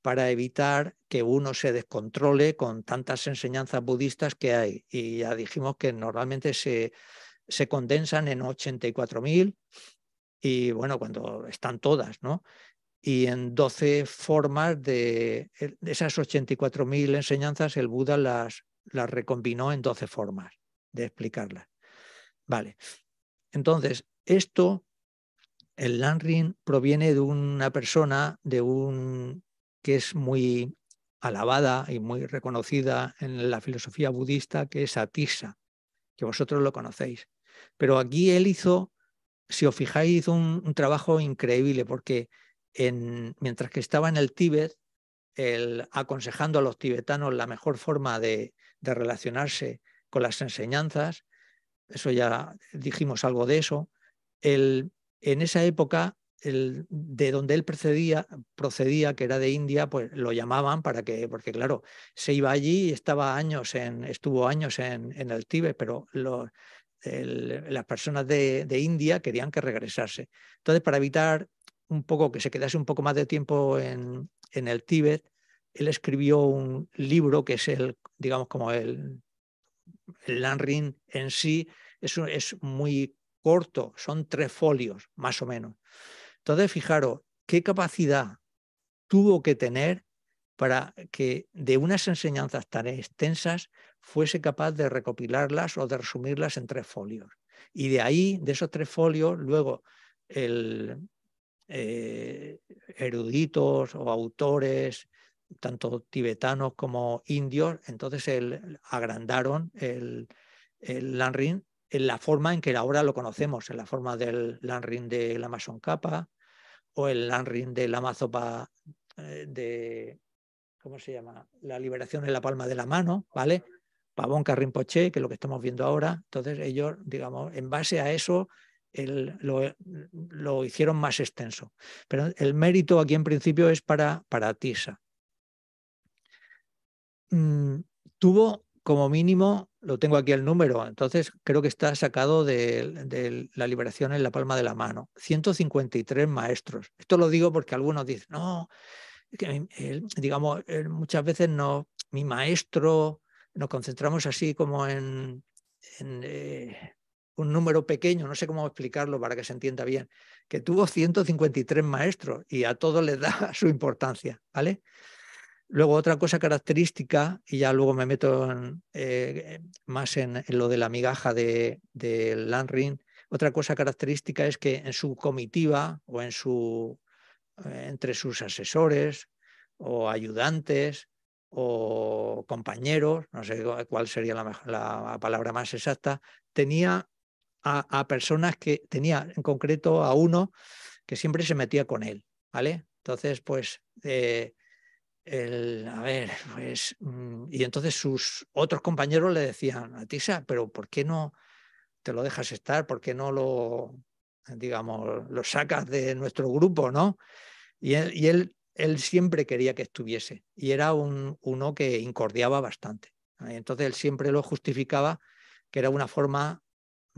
para evitar que uno se descontrole con tantas enseñanzas budistas que hay. Y ya dijimos que normalmente se, se condensan en 84.000 y bueno, cuando están todas, ¿no? Y en 12 formas de, de esas 84.000 enseñanzas, el Buda las, las recombinó en 12 formas de explicarlas. Vale. Entonces, esto el Lanrin proviene de una persona, de un que es muy alabada y muy reconocida en la filosofía budista, que es Atisa, que vosotros lo conocéis. Pero aquí él hizo, si os fijáis, un, trabajo increíble, porque en, mientras que estaba en el Tíbet, aconsejando a los tibetanos la mejor forma de, de relacionarse con las enseñanzas, eso ya dijimos algo de eso, él en esa época, el, de donde él procedía, procedía, que era de India, pues lo llamaban para que, porque claro, se iba allí y estaba años en, estuvo años en, en el Tíbet, pero las personas de, de, India querían que regresase. Entonces, para evitar un poco que se quedase un poco más de tiempo en, en el Tíbet, él escribió un libro que es el, digamos, como el, el Lanrin en sí, es, es muy corto, son tres folios, más o menos. Entonces, fijaros, qué capacidad tuvo que tener para que de unas enseñanzas tan extensas fuese capaz de recopilarlas o de resumirlas en tres folios. Y de ahí, de esos tres folios, luego el, eh, eruditos o autores, tanto tibetanos como indios, entonces el, agrandaron el, el Lanrin en la forma en que ahora lo conocemos, en la forma del Lanrin de la Mason Kappa o el Lanrin de la Mazopa eh, de, ¿cómo se llama? La liberación en la palma de la mano, ¿vale? Pavón Rinpoche, que es lo que estamos viendo ahora. Entonces ellos, digamos, en base a eso lo, lo, hicieron más extenso. Pero el mérito aquí en principio es para, para Tisa. Mm, tuvo como mínimo, lo tengo aquí el número, entonces creo que está sacado de, la liberación en la palma de la mano. 153 maestros. Esto lo digo porque algunos dicen, no, digamos, muchas veces no, mi maestro, nos concentramos así como en, eh, un número pequeño, no sé cómo explicarlo para que se entienda bien, que tuvo 153 maestros y a todos les da su importancia, ¿vale? Luego, otra cosa característica, y ya luego me meto eh, más en, lo de la migaja de, de Lanrin, otra cosa característica es que en su comitiva o en su, eh, entre sus asesores o ayudantes o compañeros, no sé cuál sería la, palabra más exacta, tenía a, personas que tenía en concreto a uno que siempre se metía con él, ¿vale? Entonces, pues eh, el, a ver, pues, mm, y entonces sus otros compañeros le decían, a Tisa, pero ¿por qué no te lo dejas estar? ¿Por qué no lo, digamos, lo sacas de nuestro grupo, no? Y él, él, siempre quería que estuviese y era un, uno que incordiaba bastante. Entonces él siempre lo justificaba que era una forma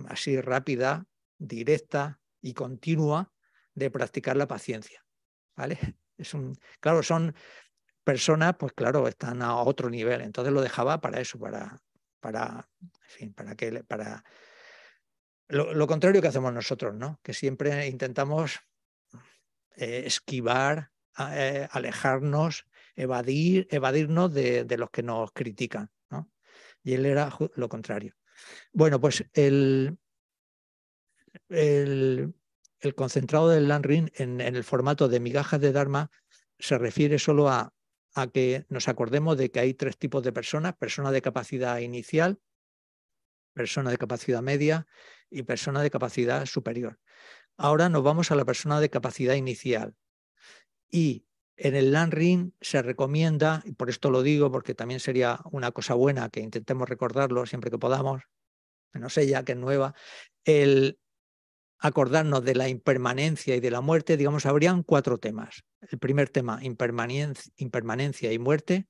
así rápida, directa y continua de practicar la paciencia. ¿Vale? Es un, claro, son personas, pues claro, están a otro nivel. Entonces lo dejaba para eso, para, para, para que, para lo, contrario que hacemos nosotros, ¿no? Que siempre intentamos eh, esquivar, eh, alejarnos, evadir, evadirnos de, los que nos critican, ¿no? Y él era lo contrario. Bueno, pues el, el, concentrado del Lanrin en, en el formato de migajas de Dharma se refiere solo a a que nos acordemos de que hay tres tipos de personas, persona de capacidad inicial, persona de capacidad media y persona de capacidad superior. Ahora nos vamos a la persona de capacidad inicial. Y en el land ring se recomienda, y por esto lo digo porque también sería una cosa buena que intentemos recordarlo siempre que podamos, no sé ya que es nueva, el acordarnos de la impermanencia y de la muerte, digamos, habrían cuatro temas. El primer tema, impermanencia, y muerte.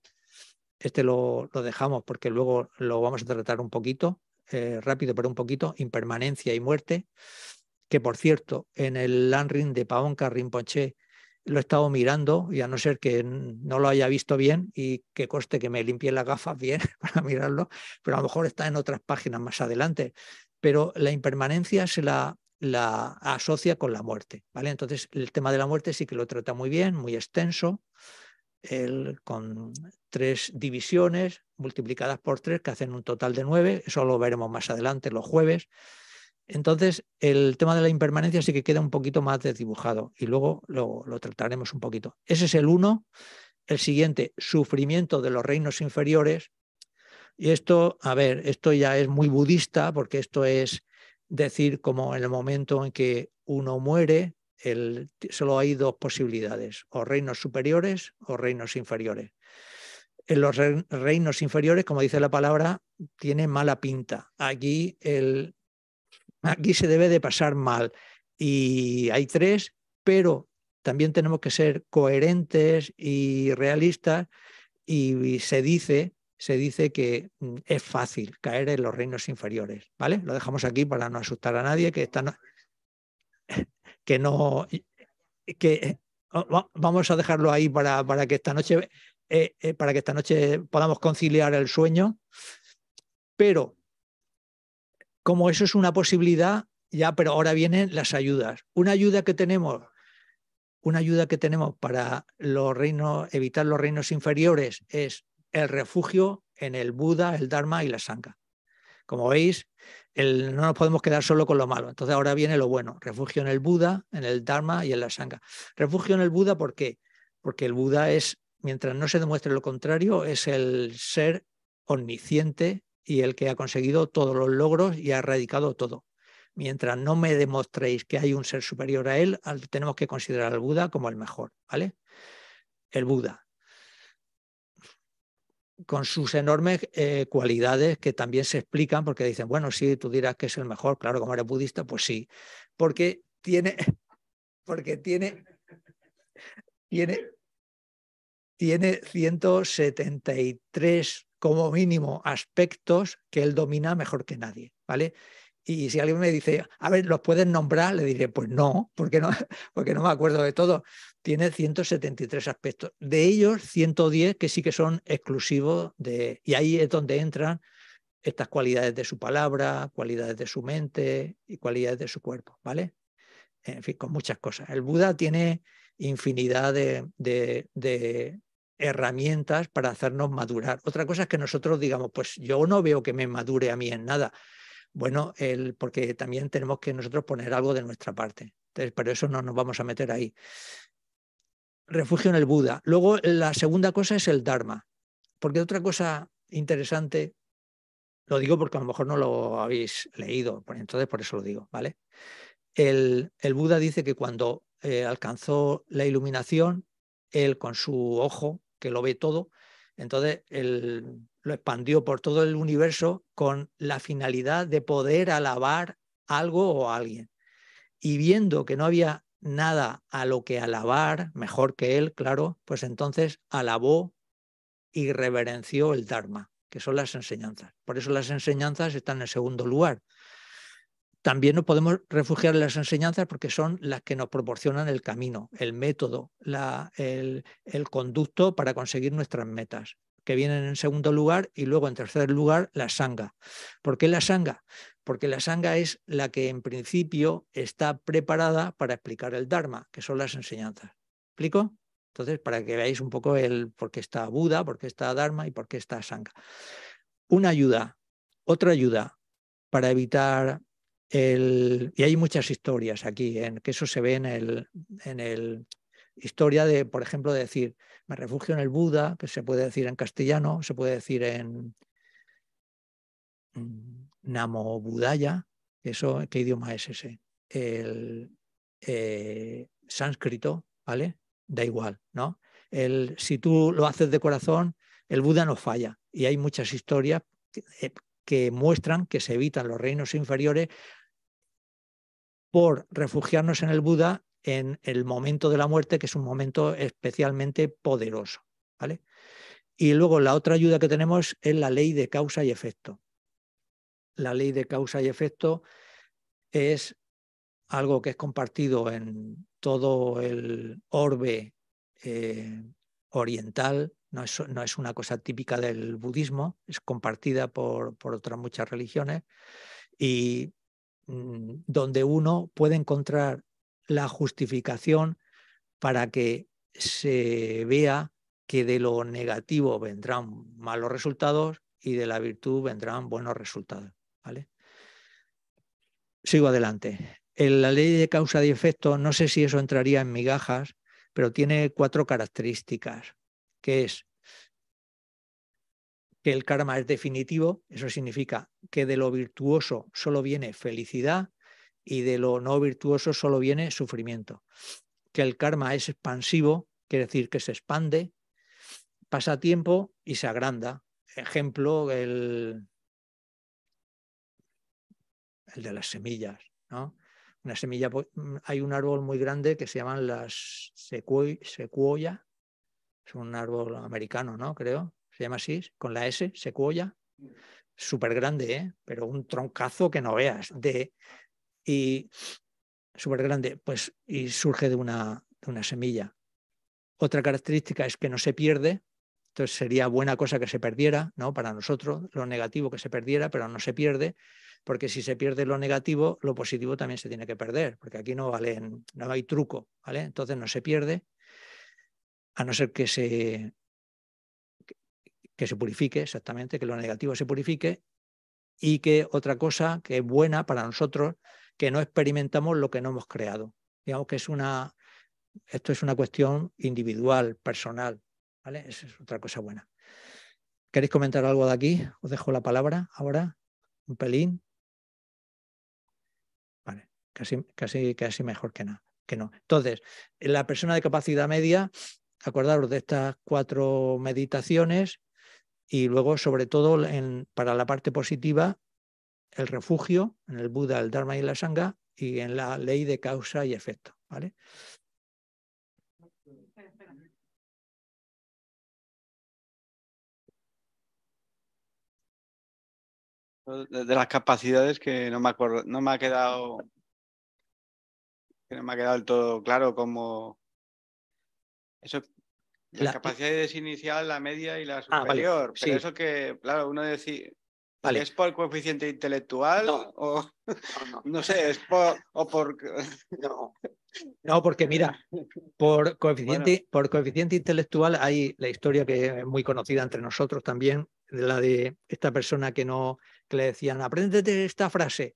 Este lo, dejamos porque luego lo vamos a tratar un poquito, eh, rápido, pero un poquito, impermanencia y muerte, que por cierto, en el land ring de Paonka Rinpoche lo he estado mirando y a no ser que no lo haya visto bien y que coste que me limpie las gafas bien para mirarlo, pero a lo mejor está en otras páginas más adelante. Pero la impermanencia se la, asocia con la muerte, ¿vale? Entonces el tema de la muerte sí que lo trata muy bien, muy extenso, con tres divisiones multiplicadas por tres que hacen un total de nueve, eso lo veremos más adelante los jueves. Entonces, el tema de la impermanencia sí que queda un poquito más desdibujado y luego lo, trataremos un poquito. Ese es el uno. El siguiente, sufrimiento de los reinos inferiores. Y esto, a ver, esto ya es muy budista porque esto es decir como en el momento en que uno muere, solo hay dos posibilidades, o reinos superiores o reinos inferiores. En los reinos inferiores, como dice la palabra, tiene mala pinta. Aquí el, Aquí se debe de pasar mal. Y hay tres, pero también tenemos que ser coherentes y realistas y se dice, se dice que mm, es fácil caer en los reinos inferiores, ¿vale? Lo dejamos aquí para no asustar a nadie, que que no, que vamos a dejarlo ahí para, para que esta noche, eh, eh, para que esta noche podamos conciliar el sueño, pero como eso es una posibilidad, ya, pero ahora vienen las ayudas. Una ayuda que tenemos, una ayuda que tenemos para los reinos, evitar los reinos inferiores es el refugio en el Buda, el Dharma y la Sangha. Como veis, no nos podemos quedar solo con lo malo. Entonces ahora viene lo bueno. Refugio en el Buda, en el Dharma y en la Sangha. Refugio en el Buda, ¿por qué? Porque el Buda es, mientras no se demuestre lo contrario, es el ser omnisciente y el que ha conseguido todos los logros y ha erradicado todo. Mientras no me demostréis que hay un ser superior a él, tenemos que considerar al Buda como el mejor, ¿vale? El Buda. Con sus enormes eh, cualidades que también se explican, porque dicen, bueno, sí, tú dirás que es el mejor, claro, como eres budista, pues sí, porque tiene, porque tiene, tiene, tiene 173 como mínimo aspectos que él domina mejor que nadie, ¿vale? Y si alguien me dice, a ver, ¿los puedes nombrar? Le diré, pues no, porque no, porque no me acuerdo de todo. Tiene 173 aspectos. De ellos, 110 que sí que son exclusivos de... Y ahí es donde entran estas cualidades de su palabra, cualidades de su mente y cualidades de su cuerpo, ¿vale? En fin, con muchas cosas. El Buda tiene infinidad de, de herramientas para hacernos madurar. Otra cosa es que nosotros digamos, pues yo no veo que me madure a mí en nada. Bueno, el, porque también tenemos que nosotros poner algo de nuestra parte. Entonces, pero eso no nos vamos a meter ahí. Refugio en el Buda. Luego, la segunda cosa es el Dharma. Porque otra cosa interesante, lo digo porque a lo mejor no lo habéis leído, entonces por eso lo digo, ¿vale? El, el Buda dice que cuando eh, alcanzó la iluminación, él con su ojo que lo ve todo. Entonces él lo expandió por todo el universo con la finalidad de poder alabar algo o alguien. Y viendo que no había nada a lo que alabar, mejor que él, claro, pues entonces alabó y reverenció el Dharma, que son las enseñanzas. Por eso las enseñanzas están en segundo lugar. También nos podemos refugiar en las enseñanzas porque son las que nos proporcionan el camino, el método, el, conducto para conseguir nuestras metas, que vienen en segundo lugar y luego en tercer lugar la sanga. ¿Por qué la sanga? Porque la sanga es la que en principio está preparada para explicar el Dharma, que son las enseñanzas. ¿Explico? Entonces, para que veáis un poco el por qué está Buda, por qué está Dharma y por qué está Sangha. Una ayuda, otra ayuda para evitar y hay muchas historias aquí, en que eso se ve en el, en el historia de, por ejemplo, de decir, me refugio en el Buda, que se puede decir en castellano, se puede decir en Namo Budaya, eso, ¿qué idioma es ese? El, eh, sánscrito, ¿vale? Da igual, ¿no? El, si tú lo haces de corazón, el Buda no falla. Y hay muchas historias que, que muestran que se evitan los reinos inferiores por refugiarnos en el Buda en el momento de la muerte, que es un momento especialmente poderoso. ¿vale? Y luego la otra ayuda que tenemos es la ley de causa y efecto. La ley de causa y efecto es algo que es compartido en todo el orbe eh, oriental, no es, no es, una cosa típica del budismo, es compartida por, por otras muchas religiones y donde uno puede encontrar la justificación para que se vea que de lo negativo vendrán malos resultados y de la virtud vendrán buenos resultados. ¿vale? Sigo adelante. En la ley de causa y efecto, no sé si eso entraría en migajas, pero tiene cuatro características, que es que el karma es definitivo, eso significa que de lo virtuoso solo viene felicidad y de lo no virtuoso solo viene sufrimiento. Que el karma es expansivo, quiere decir que se expande, pasa tiempo y se agranda. Ejemplo, el, el de las semillas. ¿no? Una semilla, mm, hay un árbol muy grande que se llaman las secuoya, es un árbol americano, ¿no? Creo, se llama así, con la S, secuoya, súper grande, ¿eh? pero un troncazo que no veas, de, y súper grande, pues y surge de una, de una semilla. Otra característica es que no se pierde, entonces sería buena cosa que se perdiera, ¿no? Para nosotros, lo negativo que se perdiera, pero no se pierde, porque si se pierde lo negativo, lo positivo también se tiene que perder, porque aquí no valen, no hay truco, ¿vale? Entonces no se pierde, a no ser que se que se purifique exactamente, que lo negativo se purifique y que otra cosa que es buena para nosotros que no experimentamos lo que no hemos creado. Digamos que es una, esto es una cuestión individual, personal, ¿vale? Esa es otra cosa buena. ¿Queréis comentar algo de aquí? Os dejo la palabra ahora, un pelín. Vale, casi, casi, casi mejor que, no, que no. Entonces, la persona de capacidad media, acordaros de estas cuatro meditaciones y luego, sobre todo, para la parte positiva, el refugio, en el Buda, el Dharma y la Sangha, y en la ley de causa y efecto. ¿vale? De las capacidades que no me acuerdo, no me ha quedado que no me ha quedado del todo claro cómo eso la, capacidades inicial, la media y la superior. Pero eso que, claro, uno decir, ¿Es por coeficiente intelectual? No, o, no, sé, es por... O por... No. no, porque mira, por coeficiente, por coeficiente intelectual hay la historia que es muy conocida entre nosotros también, la de esta persona que no que le decían, apréndete esta frase.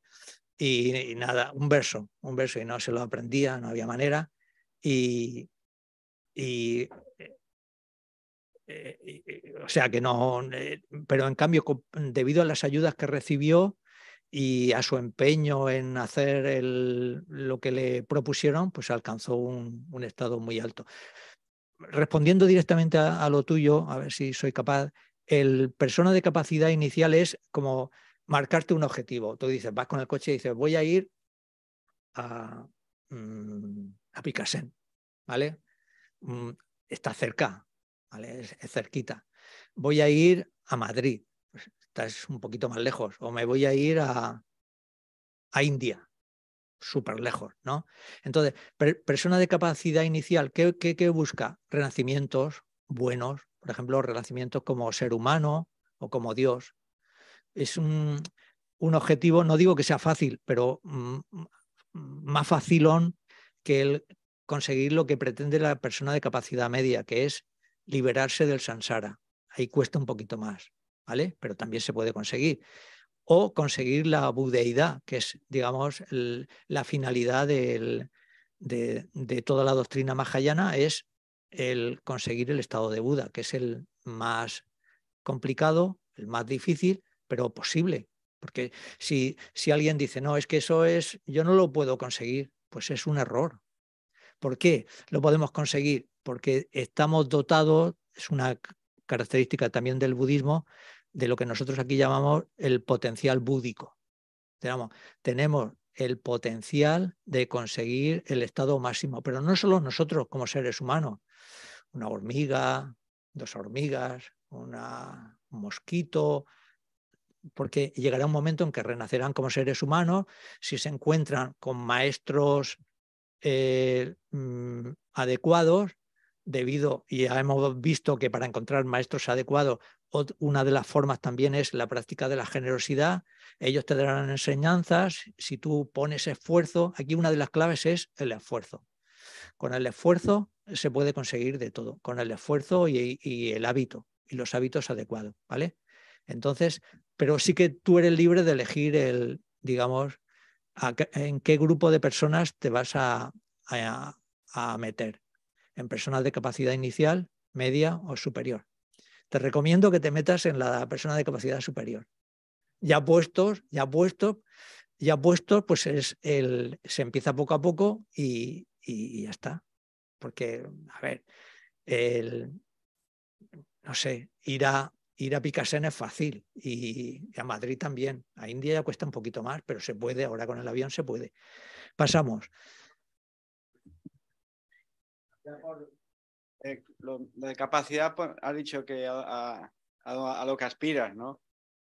Y, nada, un verso, un verso, y no se lo aprendía, no había manera. Y, y eh, o sea que no, eh, pero en cambio, debido a las ayudas que recibió y a su empeño en hacer lo que le propusieron, pues alcanzó un, estado muy alto. Respondiendo directamente a, lo tuyo, a ver si soy capaz, el persona de capacidad inicial es como marcarte un objetivo. Tú dices, vas con el coche y dices, voy a ir a, mm, a Picasen, ¿vale? Mm, está cerca, es, cerquita. Voy a ir a Madrid, pues, es un poquito más lejos, o me voy a ir a, a India, súper lejos, ¿no? Entonces, persona de capacidad inicial, ¿qué, ¿qué, busca? Renacimientos buenos, por ejemplo, renacimientos como ser humano o como Dios. Es un, un objetivo, no digo que sea fácil, pero mm, más facilón que el conseguir lo que pretende la persona de capacidad media, que es liberarse del sansara. Ahí cuesta un poquito más, ¿vale? Pero también se puede conseguir. O conseguir la budeidad, que es, digamos, la finalidad de, toda la doctrina mahayana, es el conseguir el estado de Buda, que es el más complicado, el más difícil, pero posible. Porque si, si alguien dice, no, es que eso es, yo no lo puedo conseguir, Pues es un error. ¿Por qué lo podemos conseguir? Porque estamos dotados, es una característica también del budismo, de lo que nosotros aquí llamamos el potencial búdico. Tenemos, el potencial de conseguir el estado máximo, pero no solo nosotros como seres humanos, una hormiga, dos hormigas, una, un mosquito, porque llegará un momento en que renacerán como seres humanos si se encuentran con maestros eh, mm, adecuados, debido, y ya hemos visto que para encontrar maestros adecuados, una de las formas también es la práctica de la generosidad. Ellos te darán enseñanzas. Si tú pones esfuerzo, aquí una de las claves es el esfuerzo. Con el esfuerzo se puede conseguir de todo, con el esfuerzo y, el hábito y los hábitos adecuados, ¿vale? Entonces, pero sí que tú eres libre de elegir el, digamos, en qué grupo de personas te vas a, a meter. En personas de capacidad inicial, media o superior. Te recomiendo que te metas en la persona de capacidad superior. Ya puestos, ya puestos, ya puestos, pues es el, se empieza poco a poco y, ya está. Porque, a ver, el, no sé, ir a, ir a es fácil y, a Madrid también. A India ya cuesta un poquito más, pero se puede, ahora con el avión se puede. Pasamos. Eh, lo, de capacidad, pues, ha dicho que a, lo que aspiras, ¿no?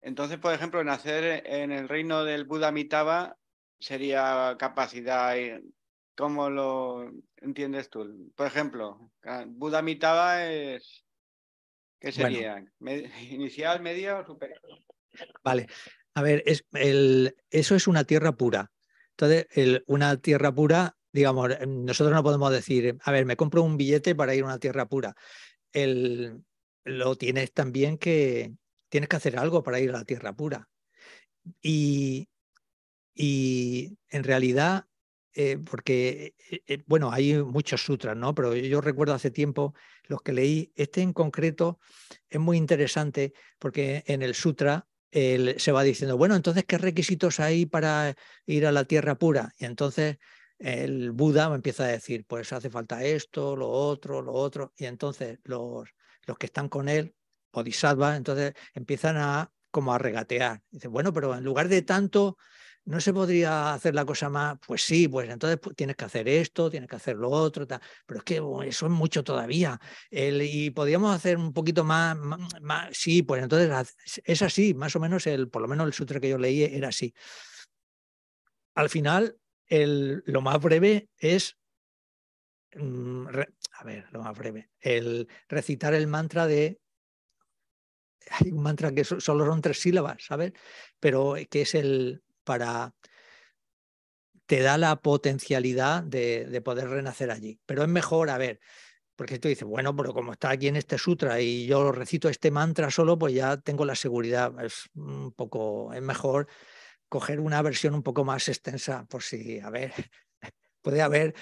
Entonces, por ejemplo, nacer en el reino del Buda Mitaba sería capacidad. ¿Cómo lo entiendes tú? Por ejemplo, Buda Mitaba es ¿Qué sería? ¿Inicial, media o superior? Vale. A ver, es, el, eso es una tierra pura. Entonces, una tierra pura, digamos, em, nosotros no podemos decir, a ver, me compro un billete para ir a una tierra pura. El, lo tienes también que, tienes que hacer algo para ir a la tierra pura. Y, y en realidad eh, porque, eh, eh, bueno, hay muchos sutras, ¿no? Pero yo recuerdo hace tiempo los que leí, este en concreto es muy interesante porque en el sutra se va diciendo, bueno, entonces, ¿qué requisitos hay para ir a la tierra pura? Y entonces el Buda empieza a decir, pues hace falta esto, lo otro, lo otro, y entonces los, los que están con él, Bodhisattva, entonces empiezan a como a regatear. Dice, bueno, pero en lugar de tanto, ¿No se podría hacer la cosa más? Pues sí, pues entonces pues, tienes que hacer esto, tienes que hacer lo otro, pero es que eso es mucho todavía. y podríamos hacer un poquito más, más, sí, pues entonces es así, más o menos, el, por lo menos el sutra que yo leí era así. Al final, el, lo más breve es, mm, a ver, lo más breve, el recitar el mantra de hay un mantra que solo son tres sílabas, ¿sabes? Pero que es el para te da la potencialidad de, poder renacer allí. Pero es mejor, a ver, porque tú dices, bueno, pero como está aquí en este sutra y yo recito este mantra solo, pues ya tengo la seguridad. Es un poco, es mejor coger una versión un poco más extensa, por si, a ver, puede haber,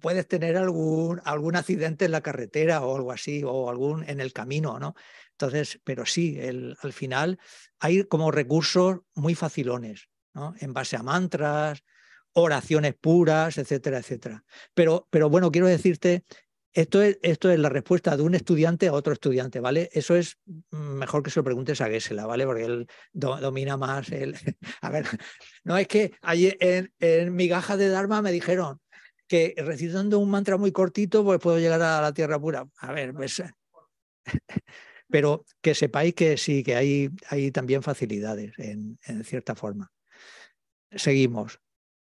puedes tener algún, algún accidente en la carretera o algo así, o algún en el camino, ¿no? Entonces, pero sí, el, al final hay como recursos muy facilones en base a mantras, oraciones puras, etcétera, etcétera. Pero, pero bueno, quiero decirte, esto es, esto es la respuesta de un estudiante a otro estudiante, ¿vale? Eso es mejor que se lo preguntes a Gesela, ¿vale? Porque él domina más el... a ver, no es que allí en, en gaja de Dharma me dijeron que recitando un mantra muy cortito, pues puedo llegar a la tierra pura. A ver, pues... pero que sepáis que sí, que hay, hay también facilidades en cierta forma. Seguimos.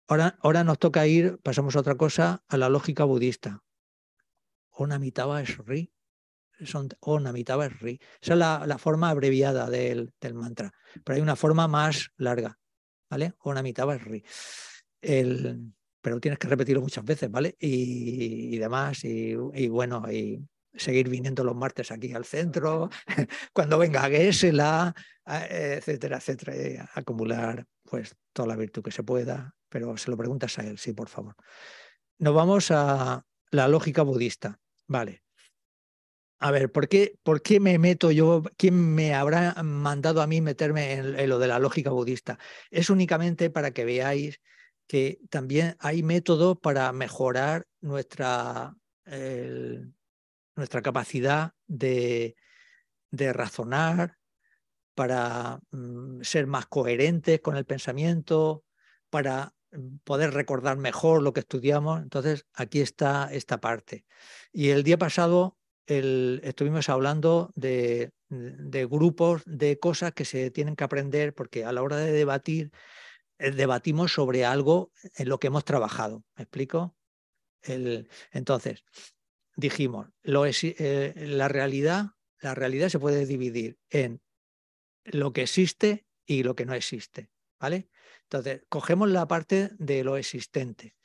Ahora, ahora nos toca ir, pasamos a otra cosa, a la lógica budista. Onamitaba es ri. Son, Onamitaba es ri. Esa es la, forma abreviada del, mantra. Pero hay una forma más larga. ¿Vale? Onamitaba es ri. El, pero tienes que repetirlo muchas veces, ¿vale? Y, demás. Y, y, bueno, y seguir viniendo los martes aquí al centro, cuando venga Gesela, etcétera, etcétera, acumular pues toda la virtud que se pueda, pero se lo preguntas a él, sí, por favor. Nos vamos a la lógica budista. Vale. A ver, ¿por qué, ¿por qué me meto yo? ¿Quién me habrá mandado a mí meterme en, lo de la lógica budista? Es únicamente para que veáis que también hay métodos para mejorar nuestra, nuestra capacidad de, de razonar, para mm, ser más coherentes con el pensamiento, para poder recordar mejor lo que estudiamos. Entonces, aquí está esta parte. Y el día pasado estuvimos hablando de, grupos de cosas que se tienen que aprender, porque a la hora de debatir, eh, debatimos sobre algo en lo que hemos trabajado. ¿Me explico? El, entonces, dijimos, lo eh, la, realidad, la realidad se puede dividir en lo que existe y lo que no existe. ¿Vale? Entonces, cogemos la parte de lo existente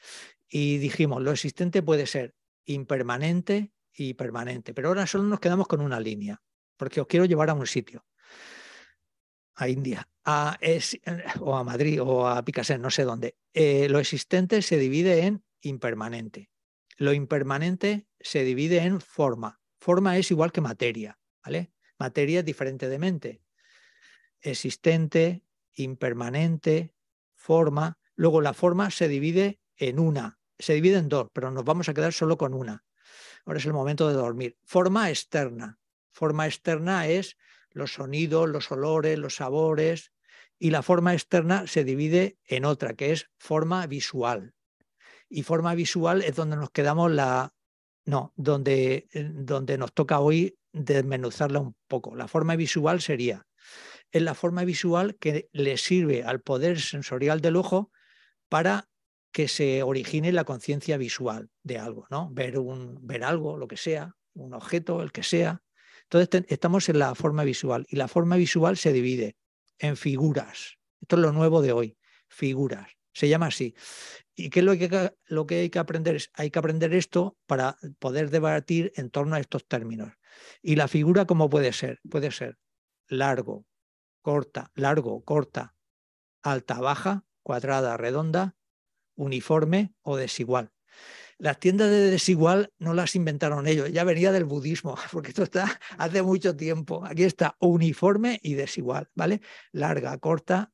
y dijimos, lo existente puede ser impermanente y permanente, pero ahora solo nos quedamos con una línea, porque os quiero llevar a un sitio, a India, o a Madrid o a Picasso, no sé dónde. Eh, lo existente se divide en impermanente. Lo impermanente se divide en forma. Forma es igual que materia, ¿vale? Materia es diferente de mente. Existente, impermanente, forma. Luego la forma se divide en una, se divide en dos, pero nos vamos a quedar solo con una. Ahora es el momento de dormir. Forma externa. Forma externa es los sonidos, los olores, los sabores, y la forma externa se divide en otra, que es forma visual. Y forma visual es donde nos quedamos la... No, donde, eh, donde nos toca hoy desmenuzarla un poco. La forma visual sería, es la forma visual que le sirve al poder sensorial del ojo para que se origine la conciencia visual de algo, ¿no? Ver, un, ver algo, lo que sea, un objeto, el que sea. Entonces estamos en la forma visual y la forma visual se divide en figuras. Esto es lo nuevo de hoy, figuras. Se llama así. ¿Y qué es lo que, lo que hay que aprender? Hay que aprender esto para poder debatir en torno a estos términos. ¿Y la figura cómo puede ser? Puede ser largo, corta, largo, corta, alta, baja, cuadrada, redonda, uniforme o desigual. Las tiendas de desigual no las inventaron ellos, ya venía del budismo, porque esto está hace mucho tiempo. Aquí está uniforme y desigual, ¿vale? Larga, corta,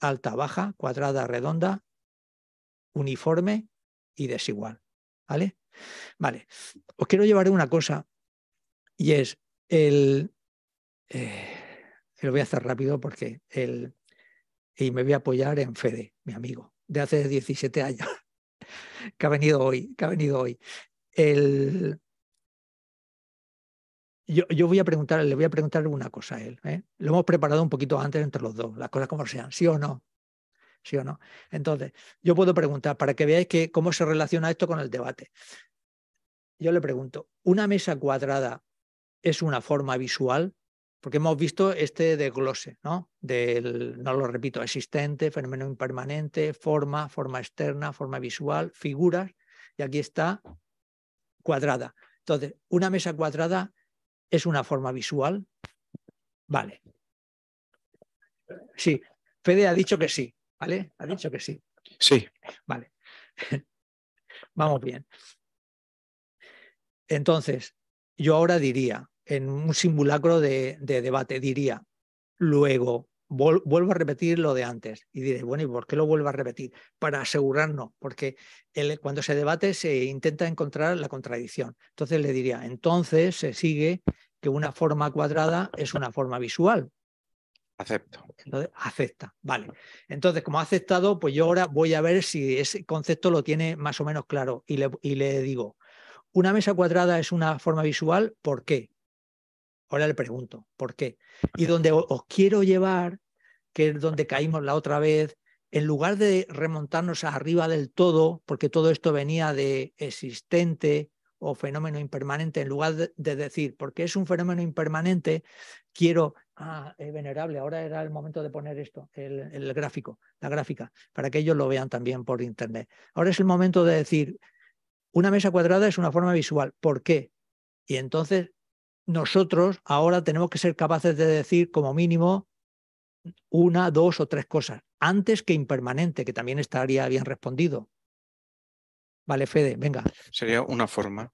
alta, baja, cuadrada, redonda, uniforme y desigual, ¿vale? Vale, os quiero llevar una cosa y es el... Eh, lo voy a hacer rápido porque el... Y me voy a apoyar en Fede, mi amigo, de hace 17 años que ha venido hoy, que ha venido hoy. El... Yo, yo, voy a preguntar, le voy a preguntar una cosa a él. ¿eh? Lo hemos preparado un poquito antes entre los dos, las cosas como sean, sí o no. ¿Sí o no? Entonces, yo puedo preguntar para que veáis que, cómo se relaciona esto con el debate. Yo le pregunto, ¿una mesa cuadrada es una forma visual? Porque hemos visto este desglose, ¿no? Del, no lo repito, existente, fenómeno impermanente, forma, forma externa, forma visual, figuras, y aquí está cuadrada. Entonces, una mesa cuadrada es una forma visual. Vale. Sí, Fede ha dicho que sí, ¿vale? Ha dicho que sí. Sí. Vale. Vamos bien. Entonces, yo ahora diría, en un simulacro de, debate. Diría, luego, vuelvo a repetir lo de antes. Y diré, bueno, ¿y por qué lo vuelvo a repetir? Para asegurarnos, porque cuando se debate se intenta encontrar la contradicción. Entonces le diría, entonces se sigue que una forma cuadrada es una forma visual. Acepto. Entonces, acepta, vale. Entonces, como ha aceptado, pues yo ahora voy a ver si ese concepto lo tiene más o menos claro y le, y le digo, una mesa cuadrada es una forma visual, ¿por qué? Ahora le pregunto, ¿por qué? Y donde os quiero llevar, que es donde caímos la otra vez, en lugar de remontarnos arriba del todo, porque todo esto venía de existente o fenómeno impermanente, en lugar de, decir, porque es un fenómeno impermanente, quiero, ah, venerable, ahora era el momento de poner esto, el, el gráfico, la gráfica, para que ellos lo vean también por internet. Ahora es el momento de decir, una mesa cuadrada es una forma visual, ¿por qué? Y entonces nosotros ahora tenemos que ser capaces de decir como mínimo una, dos o tres cosas, antes que impermanente, que también estaría bien respondido. Vale, Fede, venga. Sería una forma.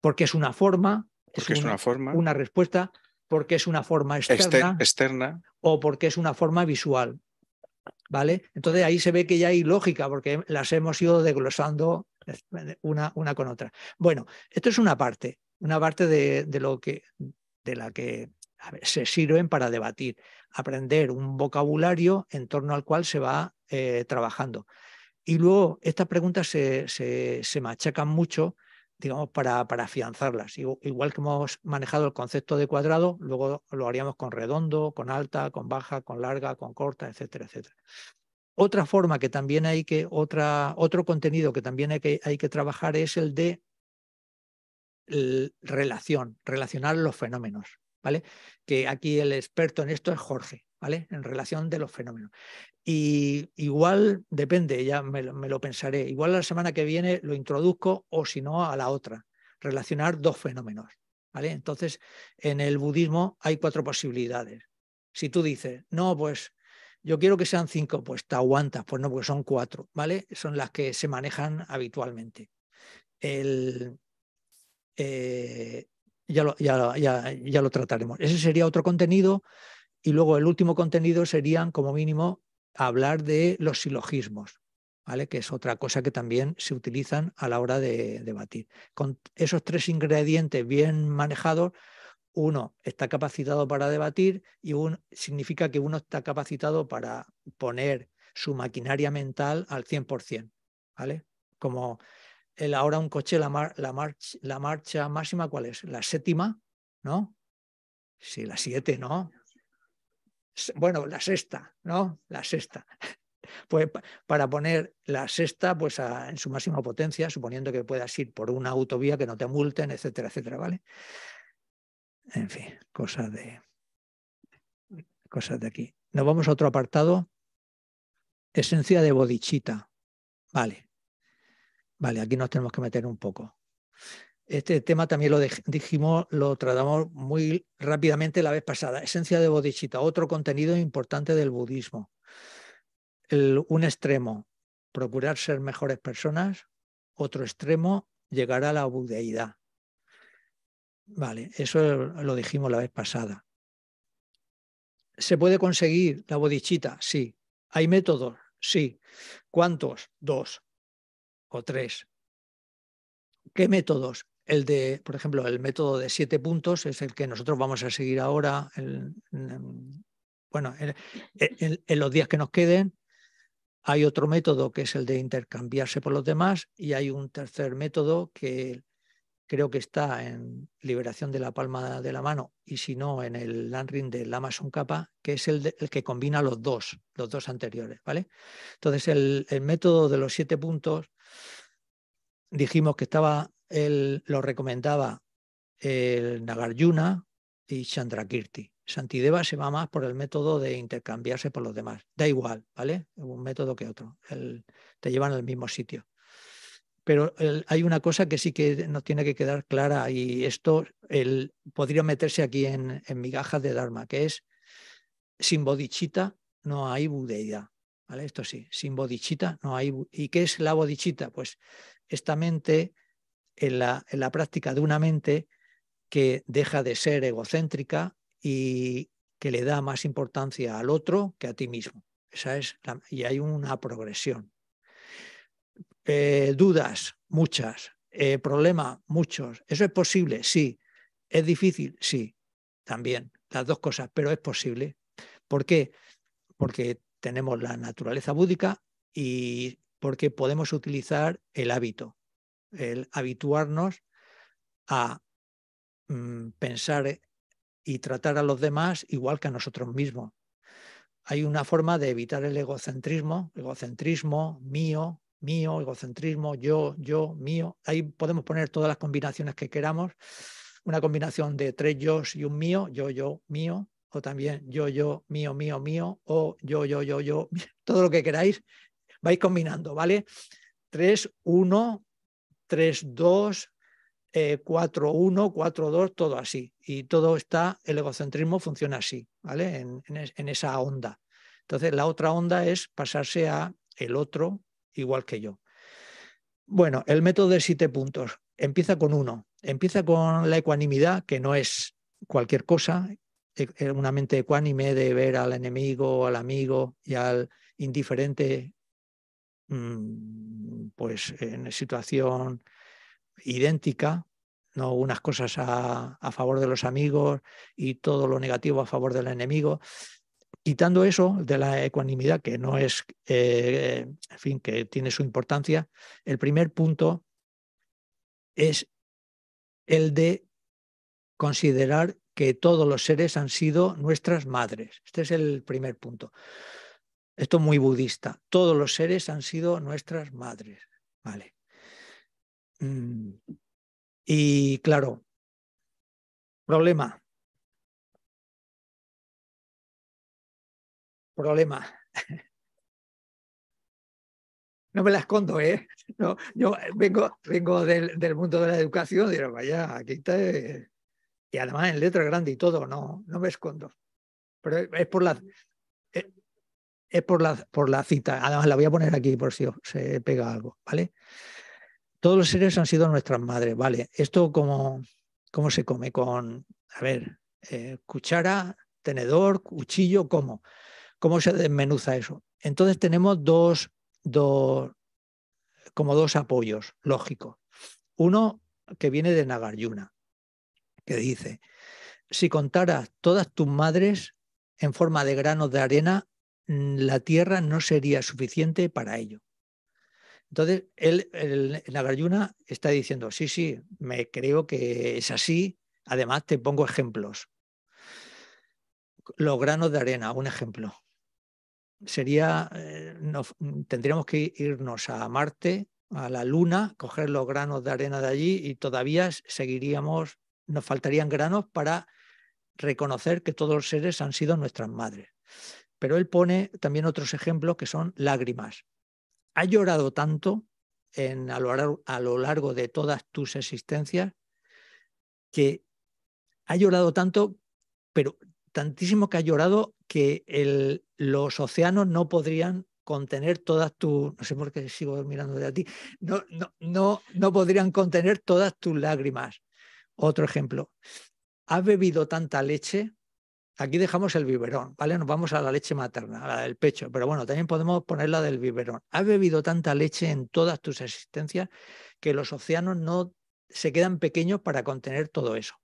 Porque es una forma. Porque es una, forma. Una respuesta. Porque es una forma externa. externa. O porque es una forma visual. ¿Vale? Entonces ahí se ve que ya hay lógica, porque las hemos ido desglosando una, una con otra. Bueno, esto es una parte, una parte de, de lo que, de la que se sirven para debatir, aprender un vocabulario en torno al cual se va eh, trabajando. Y luego estas preguntas se, se, machacan mucho, digamos, para, para, afianzarlas. Igual que hemos manejado el concepto de cuadrado, luego lo haríamos con redondo, con alta, con baja, con larga, con corta, etcétera, etcétera. Otra forma que también hay que, otra, otro contenido que también hay que, hay que trabajar es el de relación, relacionar los fenómenos. ¿vale? Que aquí el experto en esto es Jorge, ¿vale? En relación de los fenómenos. Y igual depende, ya me, lo pensaré. Igual la semana que viene lo introduzco o si no a la otra. Relacionar dos fenómenos, ¿vale? Entonces, en el budismo hay cuatro posibilidades. Si tú dices, no, pues yo quiero que sean cinco, pues te aguantas, pues no, porque son cuatro, ¿vale? Son las que se manejan habitualmente. El, eh, ya lo, ya, ya, lo trataremos. Ese sería otro contenido y luego el último contenido serían, como mínimo, hablar de los silogismos, ¿vale? que es otra cosa que también se utilizan a la hora de debatir. Con esos tres ingredientes bien manejados, uno está capacitado para debatir y un, significa que uno está capacitado para poner su maquinaria mental al 100%. ¿vale? Como el ahora un coche, la, la, la marcha máxima, ¿cuál es? La séptima, ¿no? Sí, la siete, ¿no? Bueno, la sexta, ¿no? La sexta. Pues para poner la sexta pues en su máxima potencia, suponiendo que puedas ir por una autovía que no te multen, etcétera, etcétera, ¿vale? En fin, cosas de cosas de aquí. Nos vamos a otro apartado. Esencia de bodichita. Vale. Vale, aquí nos tenemos que meter un poco. Este tema también lo dijimos, lo tratamos muy rápidamente la vez pasada. Esencia de bodhisattva, otro contenido importante del budismo. un extremo, procurar ser mejores personas. Otro extremo, llegar a la budeidad. Vale, eso lo dijimos la vez pasada. ¿Se puede conseguir la bodhisattva? Sí. ¿Hay métodos? Sí. ¿Cuántos? Dos o tres. ¿Qué métodos? El de, por ejemplo, el método de siete puntos es el que nosotros vamos a seguir ahora, bueno, en, los días que nos queden. Hay otro método que es el de intercambiarse por los demás y hay un tercer método que creo que está en Liberación de la Palma de la Mano y si no en el Landring del Amazon Capa, que es el, el, que combina los dos, los dos anteriores, ¿vale? Entonces el, el método de los siete puntos dijimos que estaba, él lo recomendaba el Nagarjuna y Chandrakirti. Santideva se va más por el método de intercambiarse por los demás. Da igual, ¿vale? Un método que otro. te llevan al mismo sitio. Pero hay una cosa que sí que nos tiene que quedar clara y esto el, podría meterse aquí en, en migajas de Dharma, que es sin bodichita no hay budeidad. ¿vale? Esto sí, sin bodichita no hay. ¿Y qué es la bodichita? Pues esta mente, en la, en la práctica de una mente que deja de ser egocéntrica y que le da más importancia al otro que a ti mismo. Esa es y hay una progresión. Eh, dudas, muchas. Eh, problemas, muchos. ¿Eso es posible? Sí. ¿Es difícil? Sí. También. Las dos cosas, pero es posible. ¿Por qué? Porque tenemos la naturaleza búdica y porque podemos utilizar el hábito, el habituarnos a mm, pensar y tratar a los demás igual que a nosotros mismos. Hay una forma de evitar el egocentrismo, egocentrismo, mío, mío, egocentrismo, yo, yo, mío. Ahí podemos poner todas las combinaciones que queramos. Una combinación de tres yo y un mío, yo, yo, mío, o también yo, yo, mío, mío, mío, o yo, yo, yo, yo, todo lo que queráis, vais combinando, ¿vale? 3, 1, 3, 2, 4, 1, 4, 2, todo así. Y todo está, el egocentrismo funciona así, ¿vale? En, en, esa onda. Entonces, la otra onda es pasarse a el otro igual que yo. Bueno, el método de siete puntos empieza con uno. Empieza con la ecuanimidad, que no es cualquier cosa, e, una mente ecuánime de ver al enemigo, al amigo y al, indiferente, pues en situación idéntica, no unas cosas a, favor de los amigos y todo lo negativo a favor del enemigo. Quitando eso de la ecuanimidad, que no es, eh, en fin, que tiene su importancia, el primer punto es el de considerar que todos los seres han sido nuestras madres. Este es el primer punto. Esto es muy budista. Todos los seres han sido nuestras madres. Vale. Mm. Y claro, problema. Problema. No me la escondo, ¿eh? No, yo vengo, vengo del, mundo de la educación y digo, vaya, aquí está. Eh, y además en letra grande y todo, no, no me escondo. Pero es por la, es por la, por la cita. Además la voy a poner aquí por si se pega algo, ¿vale? Todos los seres han sido nuestras madres, ¿vale? Esto como, ¿cómo se come? Con, a ver, eh, cuchara, tenedor, cuchillo, ¿cómo? ¿Cómo se desmenuza eso? Entonces tenemos dos, dos, como dos apoyos lógicos. Uno que viene de Nagarjuna, que dice, si contaras todas tus madres en forma de granos de arena, la tierra no sería suficiente para ello. Entonces, él, el, Nagarjuna está diciendo, sí, sí, me creo que es así. Además, te pongo ejemplos. Los granos de arena, un ejemplo. Sería, eh, tendríamos que irnos a Marte, a la Luna, coger los granos de arena de allí y todavía seguiríamos, nos faltarían granos para reconocer que todos los seres han sido nuestras madres. Pero él pone también otros ejemplos que son lágrimas. Has llorado tanto en, a, lo largo, de todas tus existencias que ha llorado tanto, pero tantísimo que ha llorado que los océanos no podrían contener todas tus, no sé por qué sigo mirando de a ti, no, no, no, no podrían contener todas tus lágrimas. Otro ejemplo, has bebido tanta leche Aquí dejamos el biberón, ¿vale? Nos vamos a la leche materna, a la del pecho, pero bueno, también podemos poner la del biberón. Has bebido tanta leche en todas tus existencias que los océanos no se quedan pequeños para contener todo eso.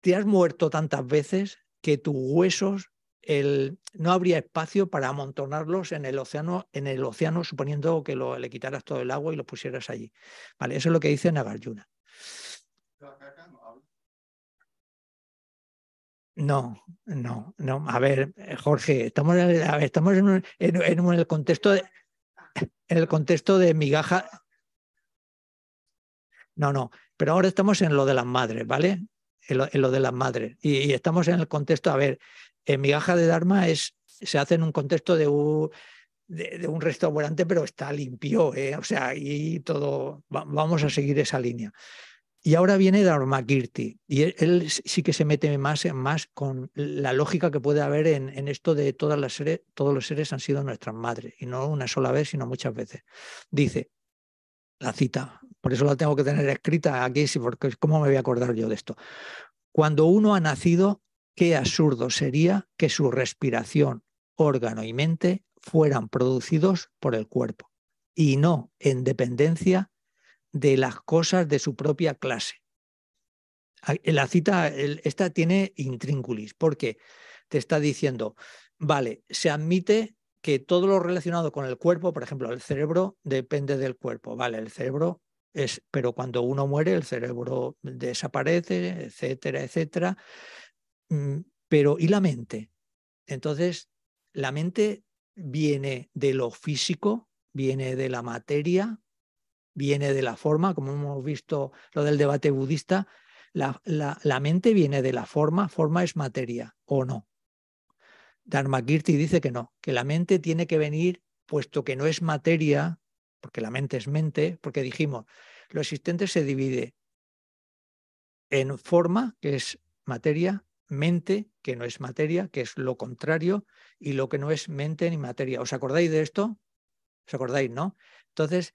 Te has muerto tantas veces que tus huesos el, no habría espacio para amontonarlos en el océano, en el océano suponiendo que lo, le quitaras todo el agua y lo pusieras allí. Vale, eso es lo que dice Nagarjuna. No, no, no. A ver, eh, Jorge, estamos, en, el contexto de, en el contexto de migaja. No, no, pero ahora estamos en lo de las madres, ¿vale? En lo, de las madres. Y, estamos en el contexto, a ver, en migaja de Dharma es, se hace en un contexto de un, de, un restaurante, pero está limpio, ¿eh? o sea, y todo, vamos a seguir esa línea. Y ahora viene Dharmakirti, y él, sí que se mete más, más con la lógica que puede haber en, esto de todas las seres, todos los seres han sido nuestras madres, y no una sola vez, sino muchas veces. Dice, la cita, por eso la tengo que tener escrita aquí, porque ¿cómo me voy a acordar yo de esto? Cuando uno ha nacido, qué absurdo sería que su respiración, órgano y mente fueran producidos por el cuerpo, y no en dependencia de las cosas de su propia clase. La cita, esta tiene intrínculis, porque te está diciendo, vale, se admite que todo lo relacionado con el cuerpo, por ejemplo, el cerebro depende del cuerpo, vale, el cerebro es, pero cuando uno muere, el cerebro desaparece, etcétera, etcétera. Mm, pero, ¿y la mente? Entonces, la mente viene de lo físico, viene de la materia, viene de la forma, como hemos visto lo del debate budista, la, la, mente viene de la forma, forma es materia o no. Dharmakirti dice que no, que la mente tiene que venir, puesto que no es materia, porque la mente es mente, porque dijimos, lo existente se divide en forma, que es materia, mente, que no es materia, que es lo contrario, y lo que no es mente ni materia. ¿Os acordáis de esto? ¿Os acordáis, no? Entonces,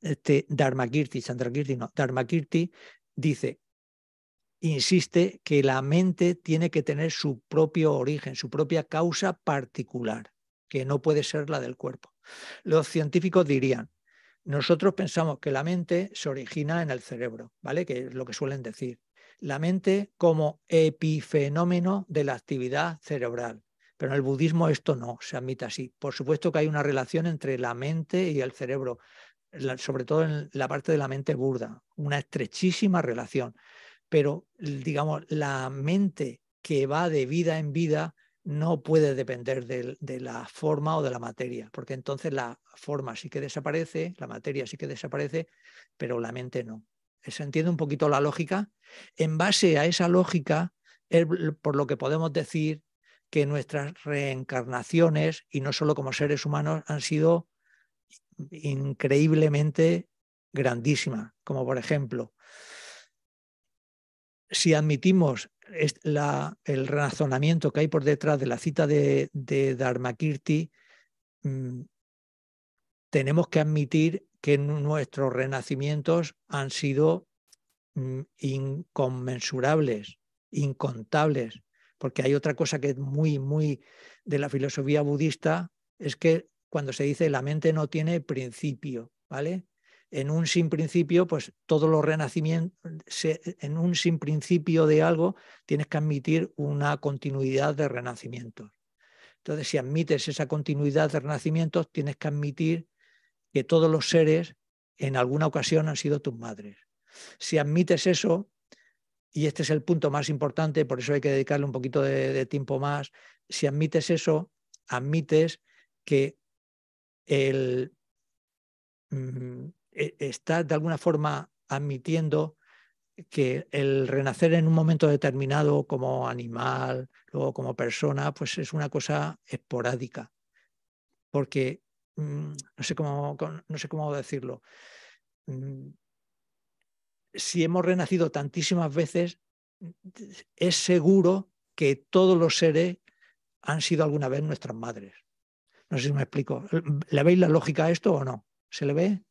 este, Dharmakirti, Chandrakirti, no, Dharmakirti dice, insiste que la mente tiene que tener su propio origen, su propia causa particular. que no puede ser la del cuerpo. Los científicos dirían, nosotros pensamos que la mente se origina en el cerebro, ¿vale? Que es lo que suelen decir. La mente como epifenómeno de la actividad cerebral. Pero en el budismo esto no se admite así. Por supuesto que hay una relación entre la mente y el cerebro, sobre todo en la parte de la mente burda, una estrechísima relación. Pero, digamos, la mente que va de vida en vida no puede depender de, la forma o de la materia, porque entonces la forma sí que desaparece, la materia sí que desaparece, pero la mente no. ¿Se entiende un poquito la lógica? En base a esa lógica, por lo que podemos decir que nuestras reencarnaciones, y no solo como seres humanos, han sido increíblemente grandísimas, como por ejemplo, si admitimos el razonamiento que hay por detrás de la cita de, de Dharmakirti, mm, tenemos que admitir que nuestros renacimientos han sido mm, inconmensurables, incontables, porque hay otra cosa que es muy, muy de la filosofía budista, es que cuando se dice la mente no tiene principio, ¿vale? en un sin principio, pues todos los renacimientos, en un sin principio de algo, tienes que admitir una continuidad de renacimientos. Entonces, si admites esa continuidad de renacimientos, tienes que admitir que todos los seres en alguna ocasión han sido tus madres. Si admites eso, y este es el punto más importante, por eso hay que dedicarle un poquito de, de tiempo más, si admites eso, admites que el, mm, e, está de alguna forma admitiendo que el renacer en un momento determinado como animal, luego como persona, pues es una cosa esporádica. Porque, mm, no, sé cómo, no sé cómo decirlo, mm, si hemos renacido tantísimas veces, es seguro que todos los seres han sido alguna vez nuestras madres. No sé si me explico. ¿Le veis la lógica a esto o no? ¿Se le ve?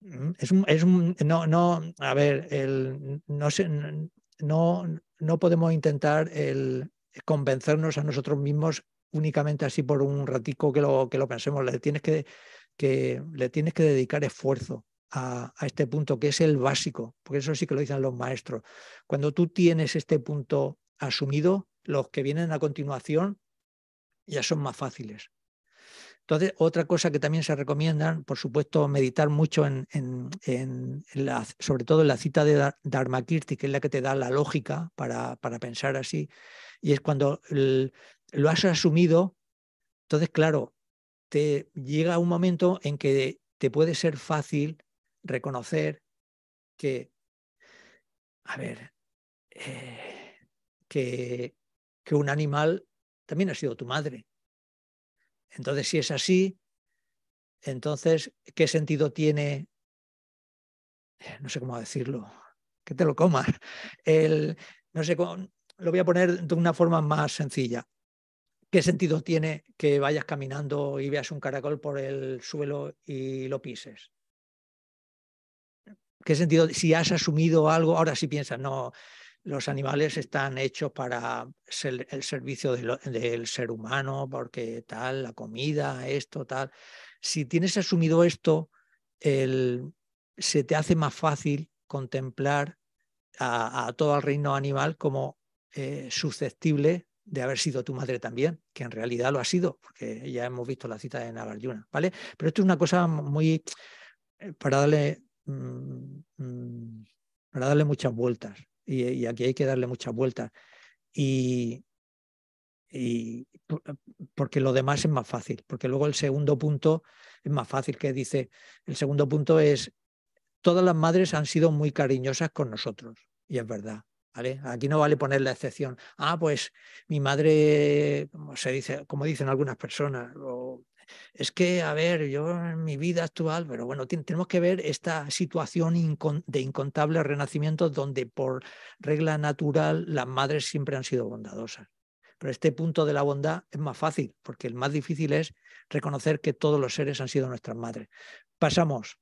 Mm, es, es no, no, a ver, el, no, no, no podemos intentar el convencernos a nosotros mismos únicamente así por un ratico que lo, que lo pensemos. Le tienes que, que, le tienes que dedicar esfuerzo a, este punto, que es el básico, porque eso sí que lo dicen los maestros. Cuando tú tienes este punto asumido, los que vienen a continuación ya son más fáciles. Entonces, otra cosa que también se recomiendan, por supuesto, meditar mucho en, la, sobre todo en la cita de Dharmakirti, que es la que te da la lógica para, para pensar así, y es cuando lo has asumido, entonces, claro, te llega un momento en que te puede ser fácil reconocer que, a ver, eh, que, que un animal también ha sido tu madre entonces, si es así, entonces, ¿qué sentido tiene? No sé cómo decirlo, que te lo comas. El, no sé cómo, lo voy a poner de una forma más sencilla. ¿Qué sentido tiene que vayas caminando y veas un caracol por el suelo y lo pises? ¿Qué sentido? Si has asumido algo, ahora sí piensas, no, los animales están hechos para el servicio del ser humano, porque tal, la comida, esto, tal. Si tienes asumido esto, se te hace más fácil contemplar a, todo el reino animal como eh, susceptible de haber sido tu madre también, que en realidad lo ha sido, porque ya hemos visto la cita de Nagarjuna, ¿vale? Pero esto es una cosa muy eh, para darle, mm, mm, para darle muchas vueltas y, aquí hay que darle muchas vueltas. Y, y porque lo demás es más fácil, porque luego el segundo punto es más fácil que dice, el segundo punto es, todas las madres han sido muy cariñosas con nosotros, y es verdad. ¿Vale? Aquí no vale poner la excepción. Ah, pues mi madre, como se dice, como dicen algunas personas, es que, a ver, yo en mi vida actual, pero bueno, tenemos que ver esta situación de incontables renacimientos donde por regla natural las madres siempre han sido bondadosas. Pero este punto de la bondad es más fácil, porque el más difícil es reconocer que todos los seres han sido nuestras madres. Pasamos.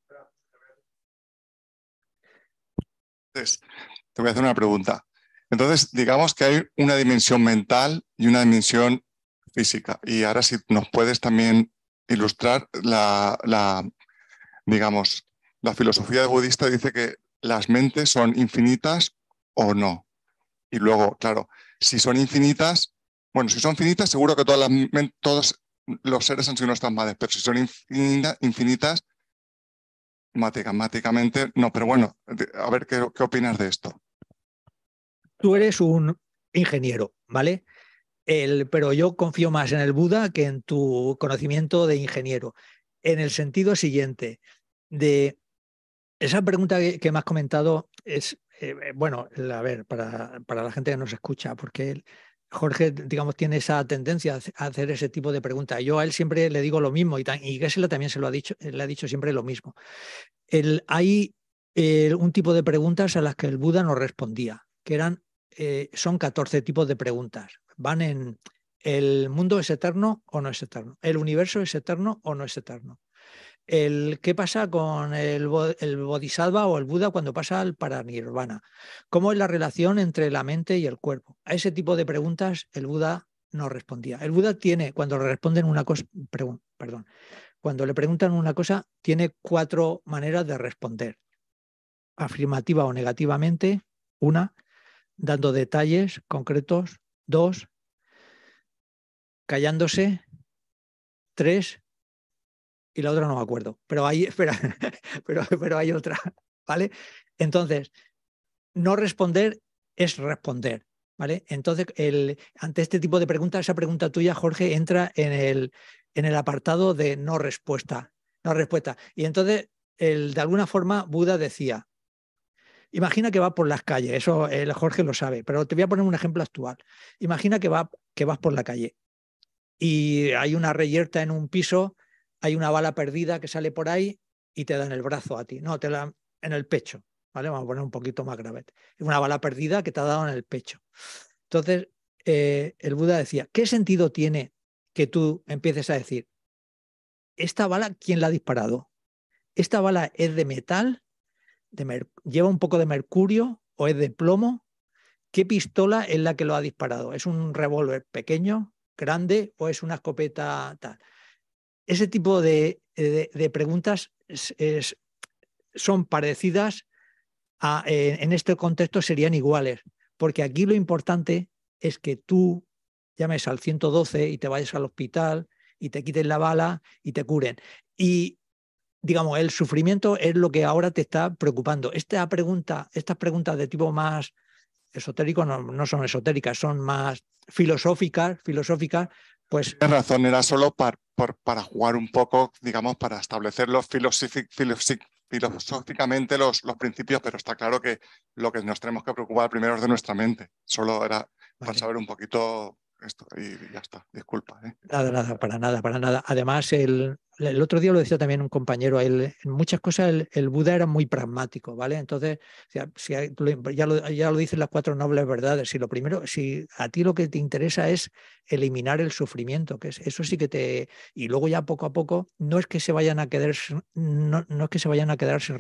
Te voy a hacer una pregunta. Entonces, digamos que hay una dimensión mental y una dimensión física. Y ahora si nos puedes también ilustrar la, la digamos, la filosofía budista dice que las mentes son infinitas o no. Y luego, claro, si son infinitas, bueno, si son infinitas, seguro que todas las, todos los seres han sido nuestras madres, pero si son infinitas, matemáticamente no. Pero bueno, a ver qué opinas de esto. Tú eres un ingeniero, ¿vale? Pero yo confío más en el Buda que en tu conocimiento de ingeniero, en el sentido siguiente, de esa pregunta que, me has comentado es, eh, eh, bueno, a ver, para, para, la gente que nos escucha, porque Jorge, digamos, tiene esa tendencia a hacer ese tipo de preguntas. Yo a él siempre le digo lo mismo y, y también se lo ha dicho, le ha dicho siempre lo mismo. Hay un tipo de preguntas a las que el Buda no respondía, que eran, son 14 tipos de preguntas. Van en, ¿el mundo es eterno o no es eterno? ¿El universo es eterno o no es eterno? el qué pasa con el, el, bodhisattva o el Buda cuando pasa al paranirvana. ¿Cómo es la relación entre la mente y el cuerpo? A ese tipo de preguntas el Buda no respondía. El Buda tiene, cuando le responden una cosa, perdón, cuando le preguntan una cosa, tiene cuatro maneras de responder. Afirmativa o negativamente, una, dando detalles concretos, dos, callándose, tres, y la otra no me acuerdo, pero hay, espera, pero, pero hay otra, ¿vale? Entonces, no responder es responder, ¿vale? Entonces, el, ante este tipo de preguntas, esa pregunta tuya, Jorge, entra en el, en el apartado de no respuesta, no respuesta. Y entonces, el, de alguna forma, Buda decía, imagina que va por las calles, eso el Jorge lo sabe, pero te voy a poner un ejemplo actual. Imagina que, que vas por la calle y hay una reyerta en un piso hay una bala perdida que sale por ahí y te da en el brazo a ti, no, te da en el pecho, ¿vale? Vamos a poner un poquito más grave. Una bala perdida que te ha dado en el pecho. Entonces, eh, el Buda decía, ¿qué sentido tiene que tú empieces a decir, esta bala, ¿quién la ha disparado? ¿Esta bala es de metal? De ¿Lleva un poco de mercurio o es de plomo? ¿Qué pistola es la que lo ha disparado? ¿Es un revólver pequeño, grande o es una escopeta tal? ese tipo de, preguntas son parecidas en este contexto serían iguales, porque aquí lo importante es que tú llames al 112 y te vayas al hospital y te quiten la bala y te curen. Y digamos, el sufrimiento es lo que ahora te está preocupando. Esta pregunta, estas preguntas de tipo más esotérico no, no son esotéricas, son más filosóficas, filosóficas, pues... Tienes razón, era solo para, para jugar un poco, digamos, para establecerlo filosóficamente los, los principios, pero está claro que lo que nos tenemos que preocupar primero es de nuestra mente. Solo era para saber un poquito esto y ya está, disculpa. ¿eh? Nada, nada, para nada, para nada. Además, el, el otro día lo decía también un compañero, en muchas cosas el, Buda era muy pragmático, ¿vale? Entonces, ya, lo, ya lo dicen las cuatro nobles verdades, si lo primero, si a ti lo que te interesa es eliminar el sufrimiento, que es, eso sí que te... Y luego ya poco a poco, no es que se vayan a quedar, no, no es que se vayan a quedar sin,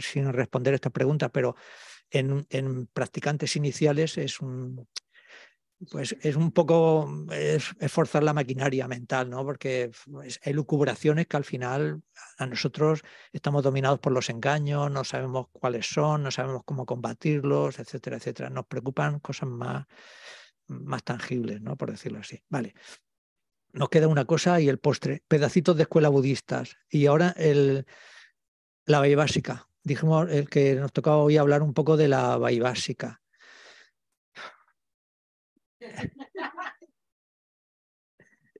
sin responder estas preguntas, pero en, en practicantes iniciales es un, pues es un poco es, forzar la maquinaria mental, ¿no? Porque pues, hay lucubraciones que al final a nosotros estamos dominados por los engaños, no sabemos cuáles son, no sabemos cómo combatirlos, etcétera, etcétera. Nos preocupan cosas más, más tangibles, ¿no? Por decirlo así. Vale. Nos queda una cosa y el postre, pedacitos de escuela budistas. Y ahora el, la básica. Dijimos el que nos tocaba hoy hablar un poco de la básica.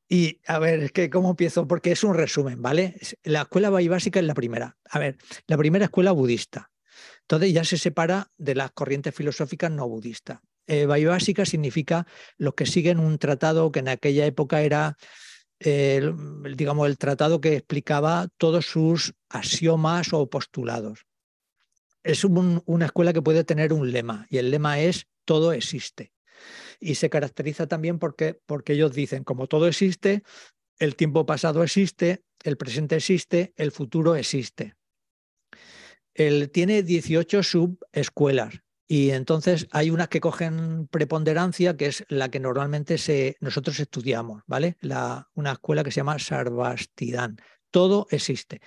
Y a ver, es que cómo empiezo, porque es un resumen, ¿vale? La escuela básica es la primera. A ver, la primera escuela budista. Entonces ya se separa de las corrientes filosóficas no budistas. Eh, básica significa los que siguen un tratado que en aquella época era, digamos, el tratado que explicaba todos sus axiomas o postulados. Es una escuela que puede tener un lema y el lema es todo existe y se caracteriza también porque, porque ellos dicen, como todo existe, el tiempo pasado existe, el presente existe, el futuro existe. Él tiene 18 subescuelas. Y entonces hay unas que cogen preponderancia, que es la que normalmente se, nosotros estudiamos, ¿vale? La, una escuela que se llama Sarvastidán. Todo existe.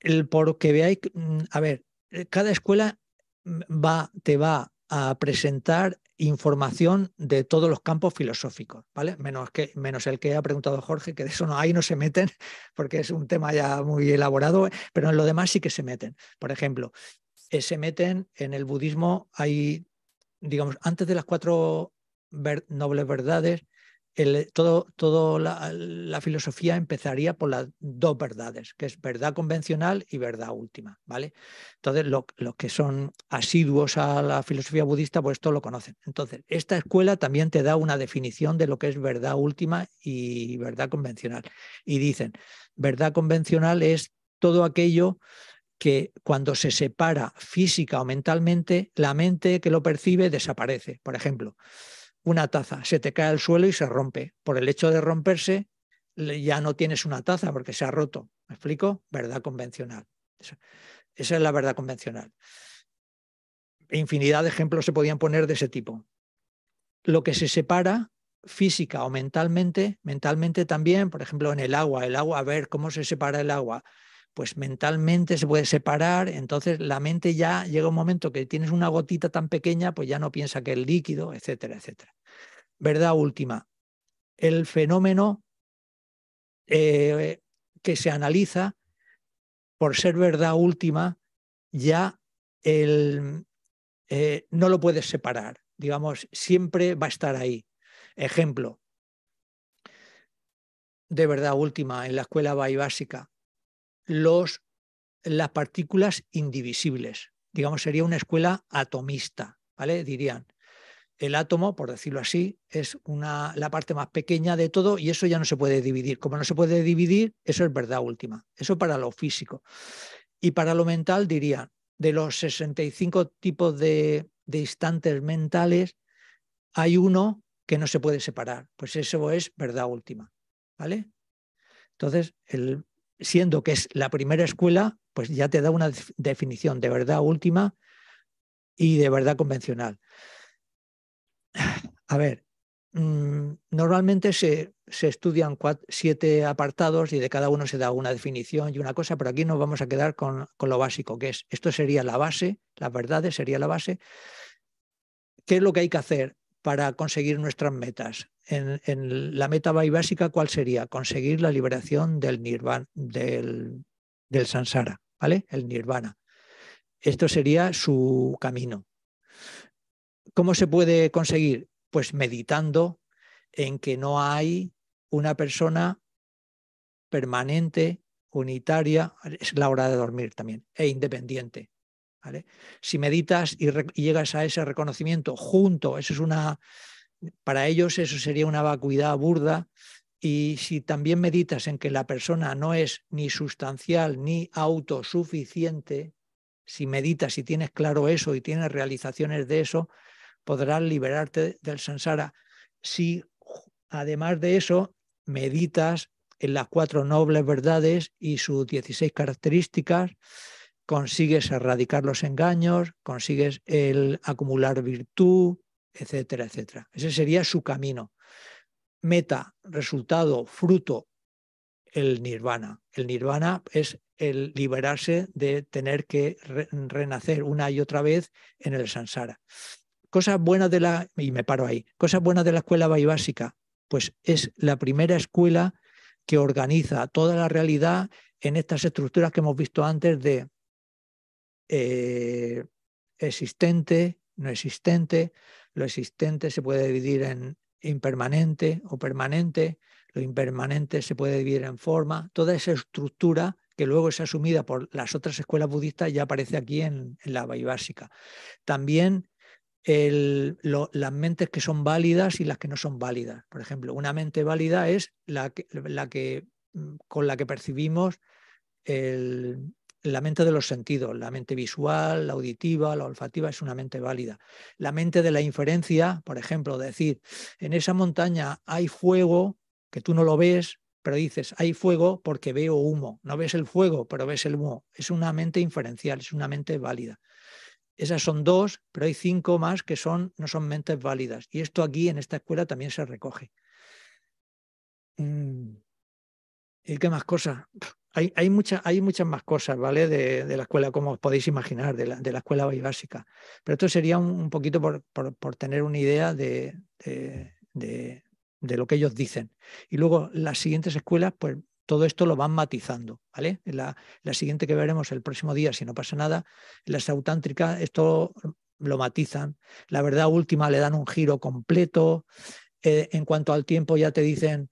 El, por que veáis, mm, a ver, eh, cada escuela mm, va, te va a presentar información de todos los campos filosóficos, ¿vale? Menos, que, menos el que ha preguntado Jorge, que de eso no, ahí no se meten, porque es un tema ya muy elaborado, pero en lo demás sí que se meten. Por ejemplo, eh, se meten en el budismo, hay, digamos, antes de las cuatro nobles verdades, el, todo, la, filosofía empezaría por las dos verdades, que es verdad convencional y verdad última, ¿vale? Entonces, los que son asiduos a la filosofía budista, pues esto lo conocen. Entonces, esta escuela también te da una definición de lo que es verdad última y verdad convencional. Y dicen, verdad convencional es todo aquello que cuando se separa física o mentalmente, la mente que lo percibe desaparece. Por ejemplo, una taza se te cae al suelo y se rompe. Por el hecho de romperse, ya no tienes una taza porque se ha roto. ¿Me explico? Verdad convencional. Esa es la verdad convencional. Infinidad de ejemplos se podían poner de ese tipo. Lo que se separa física o mentalmente, mentalmente también, por ejemplo, en el agua, el agua, a ver cómo se separa el agua pues mentalmente se puede separar, entonces la mente ya llega un momento que tienes una gotita tan pequeña, pues ya no piensa que es líquido, etcétera, etcétera. Verdad última, el fenómeno eh, que se analiza, por ser verdad última, ya el, eh, no lo puedes separar, digamos, siempre va a estar ahí. Ejemplo, de verdad última, en la escuela básica, los, las partículas indivisibles. Digamos, sería una escuela atomista, ¿vale? Dirían, el átomo, por decirlo así, es una, la parte más pequeña de todo y eso ya no se puede dividir. Como no se puede dividir, eso es verdad última. Eso para lo físico. Y para lo mental dirían, de los 65 tipos de, de instantes mentales, hay uno que no se puede separar. Pues eso es verdad última. ¿Vale? Entonces, el, siendo que es la primera escuela, pues ya te da una definición de verdad última y de verdad convencional. A ver, mm, normalmente se, se estudian siete apartados y de cada uno se da una definición y una cosa, pero aquí nos vamos a quedar con, con lo básico, que es, esto sería la base, las verdades sería la base. ¿Qué es lo que hay que hacer para conseguir nuestras metas? en, la meta básica, ¿cuál sería? Conseguir la liberación del nirvana, del, del samsara, ¿vale? El nirvana. Esto sería su camino. ¿Cómo se puede conseguir? Pues meditando en que no hay una persona permanente, unitaria, es la hora de dormir también, e independiente. Si meditas y, y llegas a ese reconocimiento junto, eso es una, para ellos eso sería una vacuidad burda y si también meditas en que la persona no es ni sustancial ni autosuficiente, si meditas y tienes claro eso y tienes realizaciones de eso, podrás liberarte del samsara. Si además de eso meditas en las cuatro nobles verdades y sus 16 características, consigues erradicar los engaños, consigues el acumular virtud, etcétera, etcétera. Ese sería su camino. Meta, resultado, fruto, el nirvana. El nirvana es el liberarse de tener que renacer una y otra vez en el sansara. Cosas buenas de la, y me paro ahí, cosas buenas de la escuela básica, pues es la primera escuela que organiza toda la realidad en estas estructuras que hemos visto antes de eh, existente, no existente, lo existente se puede dividir en impermanente o permanente, lo impermanente se puede dividir en forma, toda esa estructura que luego es asumida por las otras escuelas budistas ya aparece aquí en, la básica. También las mentes que son válidas y las que no son válidas. Por ejemplo, una mente válida es la la que mm, con la que percibimos el, la mente de los sentidos, la mente visual, la auditiva, la olfativa es una mente válida. La mente de la inferencia, por ejemplo, decir, en esa montaña hay fuego, que tú no lo ves, pero dices, hay fuego porque veo humo. No ves el fuego, pero ves el humo. Es una mente inferencial, es una mente válida. Esas son dos, pero hay cinco más que son, no son mentes válidas. Y esto aquí en esta escuela también se recoge. Mm. ¿Y qué más cosas? Hay, hay, hay muchas más cosas, ¿vale? De, la escuela, como os podéis imaginar, de la, de la escuela básica. Pero esto sería un, poquito por, por, tener una idea de, de, lo que ellos dicen. Y luego las siguientes escuelas, pues todo esto lo van matizando, ¿vale? La, la siguiente que veremos el próximo día, si no pasa nada, la sautántrica, esto lo matizan. La verdad última le dan un giro completo. Eh, en cuanto al tiempo ya te dicen,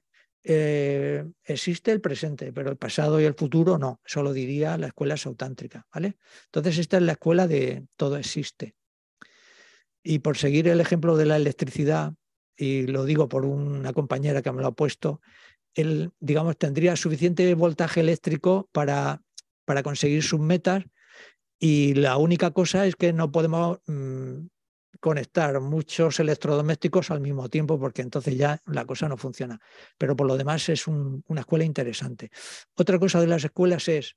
eh, existe el presente, pero el pasado y el futuro no, solo diría la escuela sautántrica, ¿vale? Entonces esta es la escuela de todo existe. Y por seguir el ejemplo de la electricidad, y lo digo por una compañera que me lo ha puesto, él, digamos, tendría suficiente voltaje eléctrico para, para conseguir sus metas y la única cosa es que no podemos mm, conectar muchos electrodomésticos al mismo tiempo porque entonces ya la cosa no funciona. Pero por lo demás es una escuela interesante. Otra cosa de las escuelas es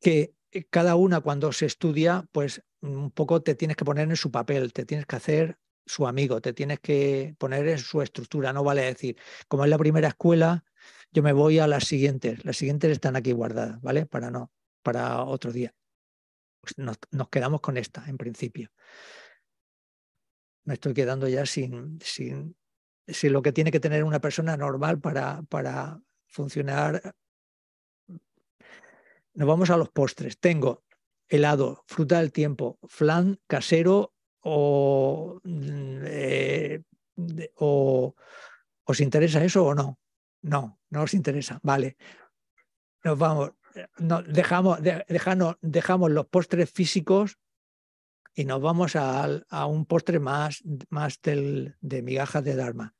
que cada una cuando se estudia, pues un poco te tienes que poner en su papel, te tienes que hacer su amigo, te tienes que poner en su estructura, no vale decir, como es la primera escuela, yo me voy a las siguientes, las siguientes están aquí guardadas, ¿vale? Para no, para otro día. Pues nos, quedamos con esta, en principio. Me estoy quedando ya sin, sin, sin lo que tiene que tener una persona normal para, para funcionar. Nos vamos a los postres. Tengo helado, fruta del tiempo, flan casero o, mm, eh, o ¿os interesa eso o no? No, no os interesa. Vale. Nos vamos. No, dejamos, dejamos los postres físicos y nos vamos a, a un postre más, más del, de migajas de Dharma.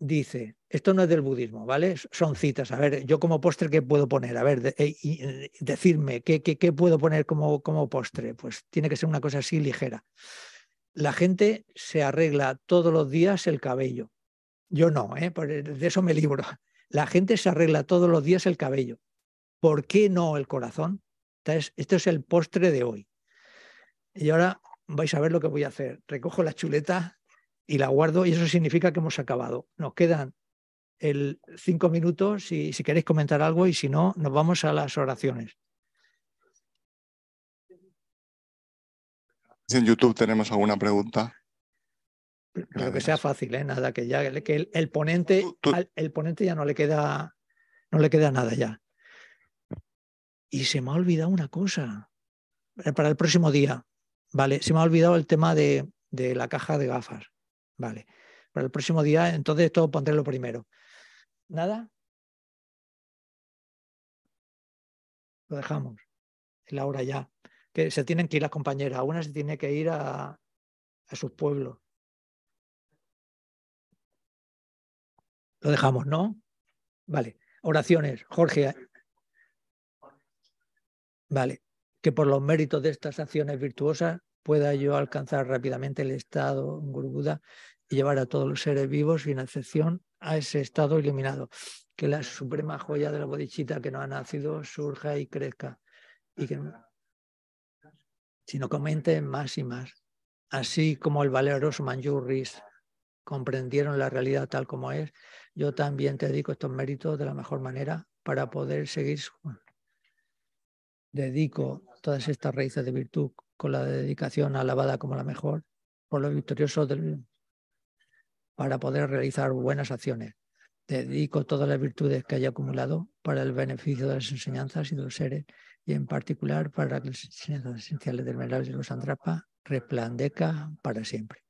Dice, esto no es del budismo, ¿vale? Son citas. A ver, yo como postre, ¿qué puedo poner? A ver, eh, eh, decirme, ¿qué, ¿qué, puedo poner como, como postre? Pues tiene que ser una cosa así ligera. La gente se arregla todos los días el cabello. Yo no, ¿eh? de eso me libro. La gente se arregla todos los días el cabello. ¿Por qué no el corazón? Entonces, esto es el postre de hoy. Y ahora vais a ver lo que voy a hacer. Recojo la chuleta y la guardo y eso significa que hemos acabado. Nos quedan el cinco minutos y si queréis comentar algo y si no, nos vamos a las oraciones. Si en YouTube tenemos alguna pregunta. Pero que sea fácil, ¿eh? nada, que ya que el, ponente, el ponente ya no le queda, no le queda nada ya. Y se me ha olvidado una cosa para el próximo día. Vale, se me ha olvidado el tema de, de la caja de gafas. Vale, para el próximo día, entonces todo pondré lo primero. ¿Nada? Lo dejamos. La hora ya. Que se tienen que ir las compañeras. Una se tiene que ir a, a sus pueblos. Lo dejamos, ¿no? Vale. Oraciones. Jorge. Vale. Que por los méritos de estas acciones virtuosas pueda yo alcanzar rápidamente el estado Guru y llevar a todos los seres vivos, sin excepción, a ese estado iluminado. Que la suprema joya de la bodichita que no ha nacido surja y crezca. Y que sino comente más y más. Así como el valeroso Manjuris comprendieron la realidad tal como es, yo también te dedico estos méritos de la mejor manera para poder seguir. Dedico todas estas raíces de virtud con la dedicación alabada como la mejor por los victoriosos del, para poder realizar buenas acciones. Dedico todas las virtudes que haya acumulado para el beneficio de las enseñanzas y de los seres, y en particular para que las enseñanzas esenciales del Merabis de los Andrapa resplandezca para siempre.